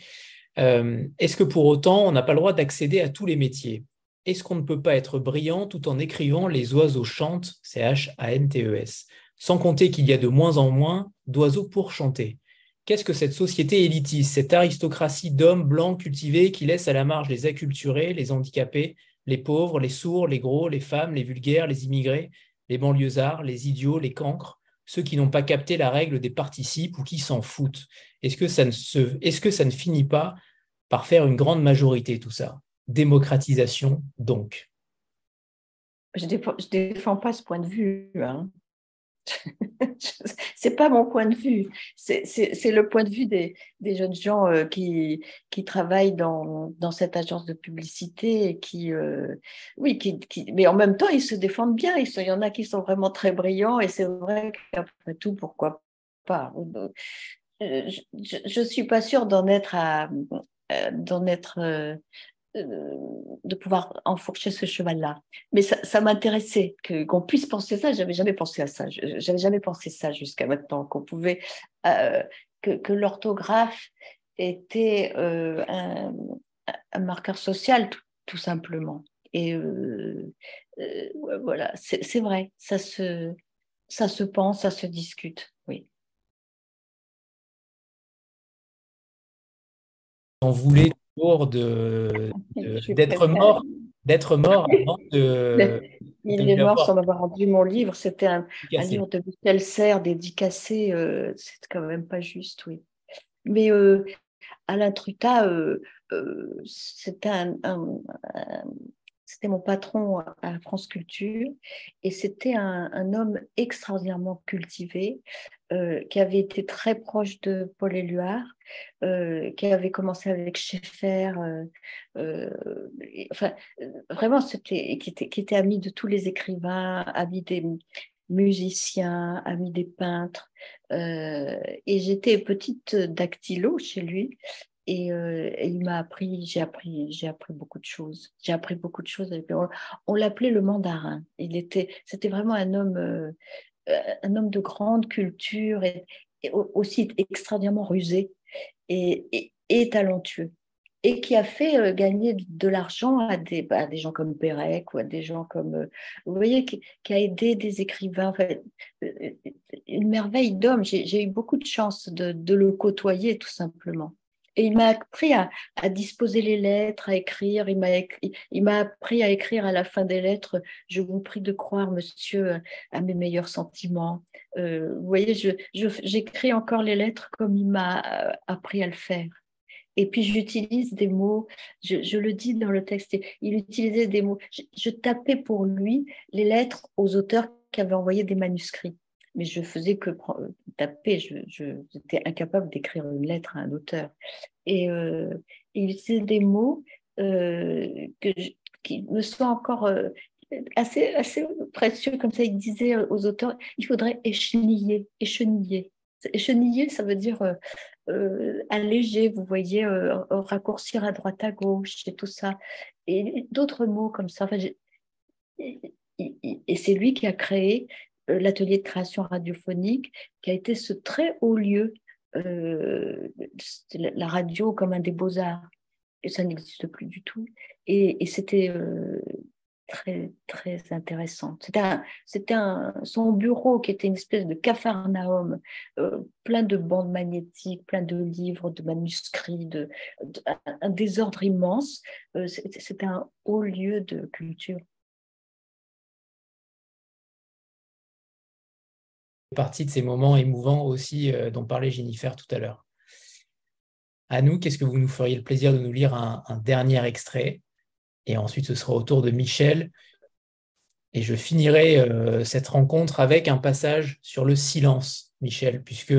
Est-ce que pour autant, on n'a pas le droit d'accéder à tous les métiers? Est-ce qu'on ne peut pas être brillant tout en écrivant Les oiseaux chantent, c'est H-A-N-T-E-S, sans compter qu'il y a de moins en moins d'oiseaux pour chanter. Qu'est-ce que cette société élitiste, cette aristocratie d'hommes blancs cultivés qui laisse à la marge les acculturés, les handicapés, les pauvres, les sourds, les gros, les femmes, les vulgaires, les immigrés, les banlieusards, les idiots, les cancres, ceux qui n'ont pas capté la règle des participes ou qui s'en foutent? Est-ce que ça ne finit pas par faire une grande majorité tout ça? Démocratisation donc Je ne défends, pas ce point de vue. Hein. c'est pas mon point de vue, c'est le point de vue des, jeunes gens euh, qui, qui travaillent dans, dans, cette agence de publicité et qui, euh, oui, qui, mais en même temps, ils se défendent bien. Il y en a qui sont vraiment très brillants et c'est vrai qu'après tout, pourquoi pas? Euh, Je ne suis pas sûre d'en être à d'en être de pouvoir enfourcher ce cheval-là. Mais ça, m'intéressait qu'on puisse penser ça. J'avais jamais pensé à ça. J'avais jamais pensé ça jusqu'à maintenant. Qu'on pouvait euh, que, l'orthographe était euh, un, marqueur social, tout, simplement. Et voilà, c'est vrai, ça se, ça se pense, ça se discute, oui. On voulait toujours de, d'être mort, d'être mort avant de. Il est mort sans avoir rendu mon livre. C'était un, livre de Michel Serres dédicacé. Euh, c'est quand même pas juste, oui. Mais euh, Alain Truta, euh, euh c'était un, c'était mon patron à France Culture et c'était un, homme extraordinairement cultivé euh, qui avait été très proche de Paul Éluard, euh, qui avait commencé avec Schaeffer, euh, enfin vraiment c'était qui était, qui était ami de tous les écrivains, ami des musiciens, ami des peintres. et j'étais petite dactylo chez lui euh, et, il m'a appris, j'ai appris, j'ai appris beaucoup de choses. J'ai appris beaucoup de choses. On, l'appelait le mandarin. Il était, c'était vraiment un homme, euh, un homme de grande culture et, aussi extraordinairement rusé et, talentueux. Et qui a fait euh, gagner de l'argent à des, gens comme Pérec ou à des gens comme. vous voyez, qui, a aidé des écrivains. une merveille d'homme. J'ai eu beaucoup de chance de le côtoyer, tout simplement. Et il m'a appris à, disposer les lettres, à écrire. Il m'a, appris à écrire à la fin des lettres Je vous prie de croire, monsieur, à mes meilleurs sentiments. Euh, vous voyez, j'écris encore les lettres comme il m'a euh, appris à le faire. Et puis j'utilise des mots, je, le dis dans le texte, il utilisait des mots. je tapais pour lui les lettres aux auteurs qui avaient envoyé des manuscrits mais je faisais que taper, j'étais incapable d'écrire une lettre à un auteur. Et euh, il utilisait des mots euh, que qui me sont encore euh, assez, assez précieux, comme ça il disait aux auteurs, il faudrait écheniller, écheniller. Écheniller, ça veut dire alléger, vous voyez, raccourcir à droite à gauche et tout ça. Et d'autres mots comme ça. et c'est lui qui a créé euh, l'atelier de création radiophonique, qui a été ce très haut lieu, euh, la radio comme un des beaux-arts. Et ça n'existe plus du tout. Et, c'était euh, très, très intéressant. C'était son bureau qui était une espèce de capharnaüm, plein de bandes magnétiques, plein de livres, de manuscrits, de, un désordre immense. c'était un haut lieu de culture. Partie de ces moments émouvants aussi euh, dont parlait Jennifer tout à l'heure. À nous, qu'est-ce que vous nous feriez le plaisir de nous lire un, dernier extrait? Et ensuite, ce sera au tour de Michel. Et je finirai euh, cette rencontre avec un passage sur le silence, Michel, puisque,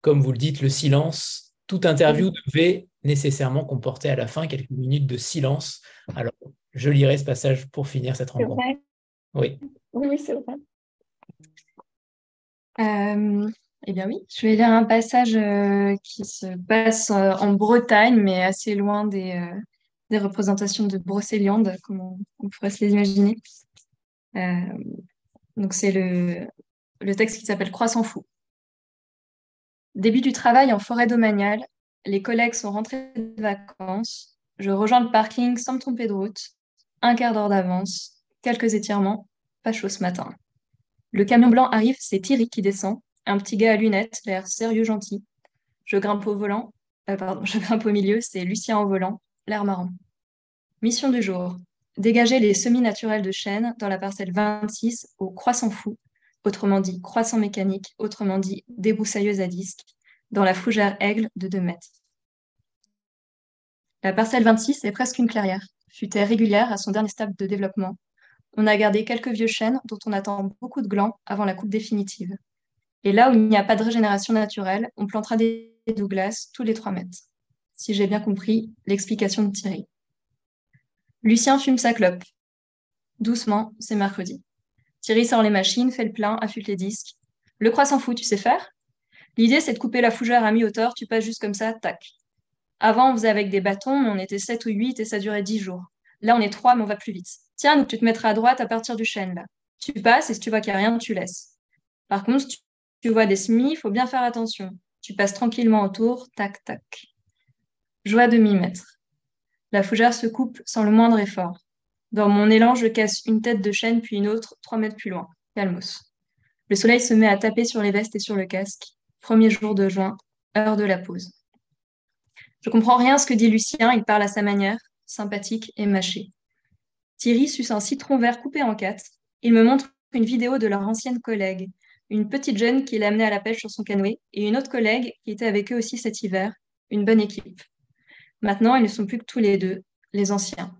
comme vous le dites, le silence, toute interview devait nécessairement comporter à la fin quelques minutes de silence. Alors, je lirai ce passage pour finir cette rencontre. Oui. Oui, c'est vrai. Euh, eh bien oui, je vais lire un passage euh, qui se passe euh, en Bretagne, mais assez loin des, des représentations de Brocéliande, comme on, pourrait se les imaginer. donc c'est le, le texte qui s'appelle Croissant fou. Début du travail en forêt domaniale, les collègues sont rentrés de vacances. Je rejoins le parking sans me tromper de route. Un quart d'heure d'avance, quelques étirements, pas chaud ce matin. Le camion blanc arrive, c'est Thierry qui descend, un petit gars à lunettes, l'air sérieux gentil. Je grimpe au volant, euh, pardon, je grimpe au milieu, c'est Lucien au volant, l'air marrant. Mission du jour dégager les semis naturels de chêne dans la parcelle 26 au croissant fou, autrement dit croissant mécanique, autrement dit débroussailleuse à disque, dans la fougère aigle de 2 mètres. La parcelle 26 est presque une clairière, futaie régulière à son dernier stade de développement, on a gardé quelques vieux chênes dont on attend beaucoup de glands avant la coupe définitive. Et là où il n'y a pas de régénération naturelle, on plantera des Douglas tous les 3 mètres. Si j'ai bien compris l'explication de Thierry. Lucien fume sa clope. Doucement, c'est mercredi. Thierry sort les machines, fait le plein, affûte les disques. Le croissant fou, tu sais faire? L'idée, c'est de couper la fougère à mi-hauteur, tu passes juste comme ça, tac. Avant, on faisait avec des bâtons, on était 7 ou 8 et ça durait 10 jours. Là, on est 3, mais on va plus vite. Tiens, tu te mettras à droite à partir du chêne, là. Tu passes et si tu vois qu'il n'y a rien, tu laisses. Par contre, si tu vois des semis, il faut bien faire attention. Tu passes tranquillement autour, tac, tac. Joie demi-mètre. La fougère se coupe sans le moindre effort. Dans mon élan, je casse une tête de chêne puis une autre, trois mètres plus loin. Calmos. Le soleil se met à taper sur les vestes et sur le casque. Premier jour de juin, heure de la pause. Je comprends rien ce que dit Lucien, il parle à sa manière, sympathique et mâché. Thierry suce un citron vert coupé en quatre. Il me montre une vidéo de leur ancienne collègue, une petite jeune qui l'a amené à la pêche sur son canoë, et une autre collègue qui était avec eux aussi cet hiver, une bonne équipe. Maintenant, ils ne sont plus que tous les deux, les anciens.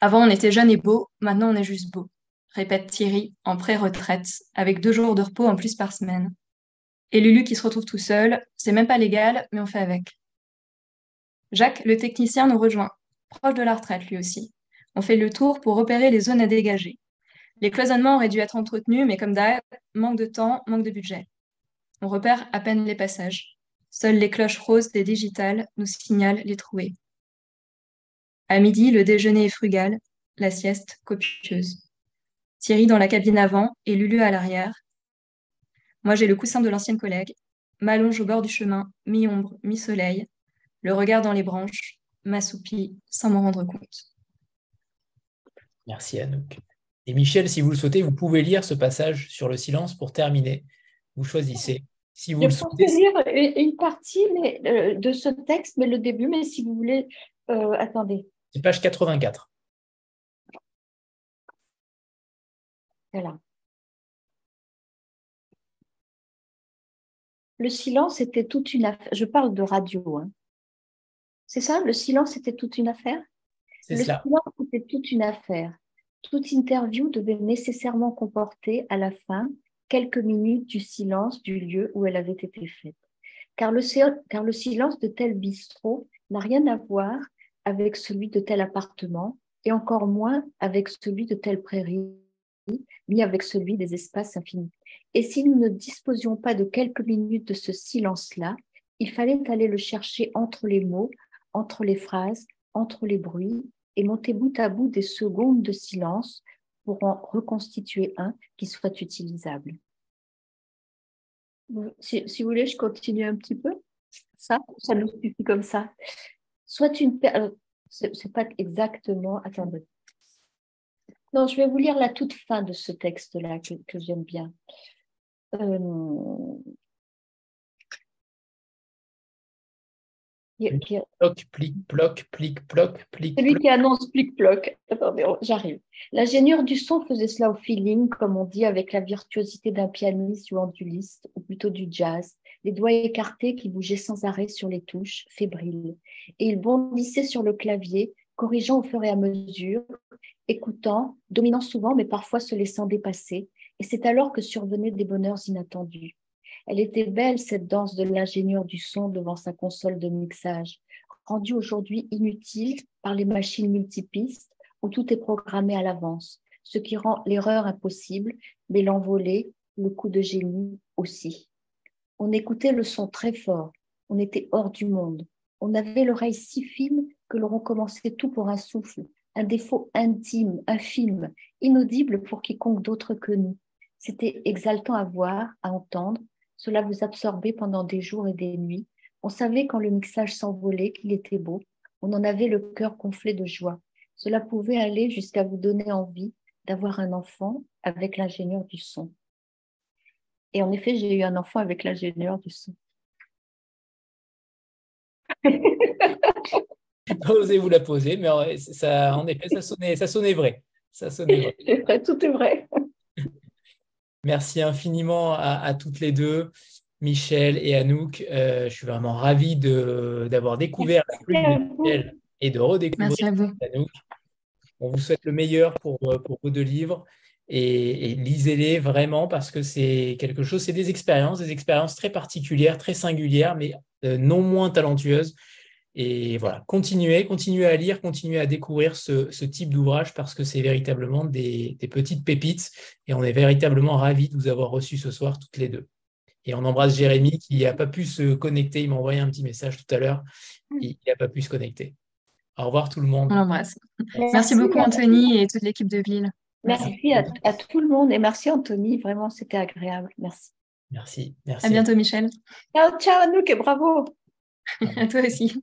Avant, on était jeunes et beaux, maintenant on est juste beaux, répète Thierry en pré-retraite, avec deux jours de repos en plus par semaine. Et Lulu qui se retrouve tout seul, c'est même pas légal, mais on fait avec. Jacques, le technicien, nous rejoint, proche de la retraite lui aussi. On fait le tour pour repérer les zones à dégager. Les cloisonnements auraient dû être entretenus, mais comme d'hab, manque de temps, manque de budget. On repère à peine les passages. Seules les cloches roses des digitales nous signalent les trouées. À midi, le déjeuner est frugal, la sieste copieuse. Thierry dans la cabine avant et Lulu à l'arrière. Moi, j'ai le coussin de l'ancienne collègue, m'allonge au bord du chemin, mi-ombre, mi-soleil, le regard dans les branches, m'assoupis sans m'en rendre compte. Merci Anouk. Et Michel, si vous le souhaitez, vous pouvez lire ce passage sur le silence pour terminer. Vous choisissez. Si vous Je peux lire une partie mais, euh, de ce texte, mais le début, mais si vous voulez, euh, attendez. C'est page 84. Voilà. Le silence était toute une affaire. Je parle de radio. Hein. C'est ça, le silence était toute une affaire? C'est. Le silence était toute une affaire. Toute interview devait nécessairement comporter à la fin quelques minutes du silence du lieu où elle avait été faite. Car le, car le silence de tel bistrot n'a rien à voir avec celui de tel appartement et encore moins avec celui de telle prairie, ni avec celui des espaces infinis. Et si nous ne disposions pas de quelques minutes de ce silence-là, il fallait aller le chercher entre les mots, entre les phrases, entre les bruits, et monter bout à bout des secondes de silence pour en reconstituer un qui soit utilisable. Si, vous voulez, je continue un petit peu. Ça, ça nous suffit comme ça. Soit une... Euh, c'est pas exactement... Attendez. Non, je vais vous lire la toute fin de ce texte-là que, que j'aime bien. Euh, Ploc, plic, ploc, plic, ploc, plic. Celui qui annonce plic, ploc. Attendez, j'arrive. L'ingénieur du son faisait cela au feeling, comme on dit, avec la virtuosité d'un pianiste ou anduliste, ou plutôt du jazz, les doigts écartés qui bougeaient sans arrêt sur les touches, fébriles. Et il bondissait sur le clavier, corrigeant au fur et à mesure, écoutant, dominant souvent, mais parfois se laissant dépasser. Et c'est alors que survenaient des bonheurs inattendus. Elle était belle, cette danse de l'ingénieur du son devant sa console de mixage, rendue aujourd'hui inutile par les machines multipistes où tout est programmé à l'avance, ce qui rend l'erreur impossible, mais l'envolée, le coup de génie aussi. On écoutait le son très fort, on était hors du monde, on avait l'oreille si fine que l'on recommençait tout pour un souffle, un défaut intime, infime, inaudible pour quiconque d'autre que nous. C'était exaltant à voir, à entendre, cela vous absorbait pendant des jours et des nuits. On savait quand le mixage s'envolait qu'il était beau. On en avait le cœur gonflé de joie. Cela pouvait aller jusqu'à vous donner envie d'avoir un enfant avec l'ingénieur du son. Et en effet, j'ai eu un enfant avec l'ingénieur du son. pas osé vous la poser, mais ça, en effet, ça sonnait, ça sonnait vrai. Ça sonnait vrai. Tout est vrai. Merci infiniment à, toutes les deux, Michel et Anouk. Euh, je suis vraiment ravi d'avoir découvert la plume de Michel et de redécouvrir Anouk. On vous souhaite le meilleur pour, pour vos deux livres et, lisez-les vraiment parce que c'est quelque chose, c'est des expériences, des expériences très particulières, très singulières, mais euh, non moins talentueuses. Et voilà, continuez, continuez à lire, continuez à découvrir ce, type d'ouvrage parce que c'est véritablement des, petites pépites et on est véritablement ravis de vous avoir reçus ce soir toutes les deux. Et on embrasse Jérémy qui n'a pas pu se connecter. Il m'a envoyé un petit message tout à l'heure. Il n'a pas pu se connecter. Au revoir tout le monde. On l'embrasse. Merci, beaucoup Anthony et toute l'équipe de Ville. Merci, à, à, tout le monde et merci Anthony. Vraiment, c'était agréable. Merci. Merci. merci. À bientôt Michel. Ciao, ciao Anouk et bravo. à toi aussi.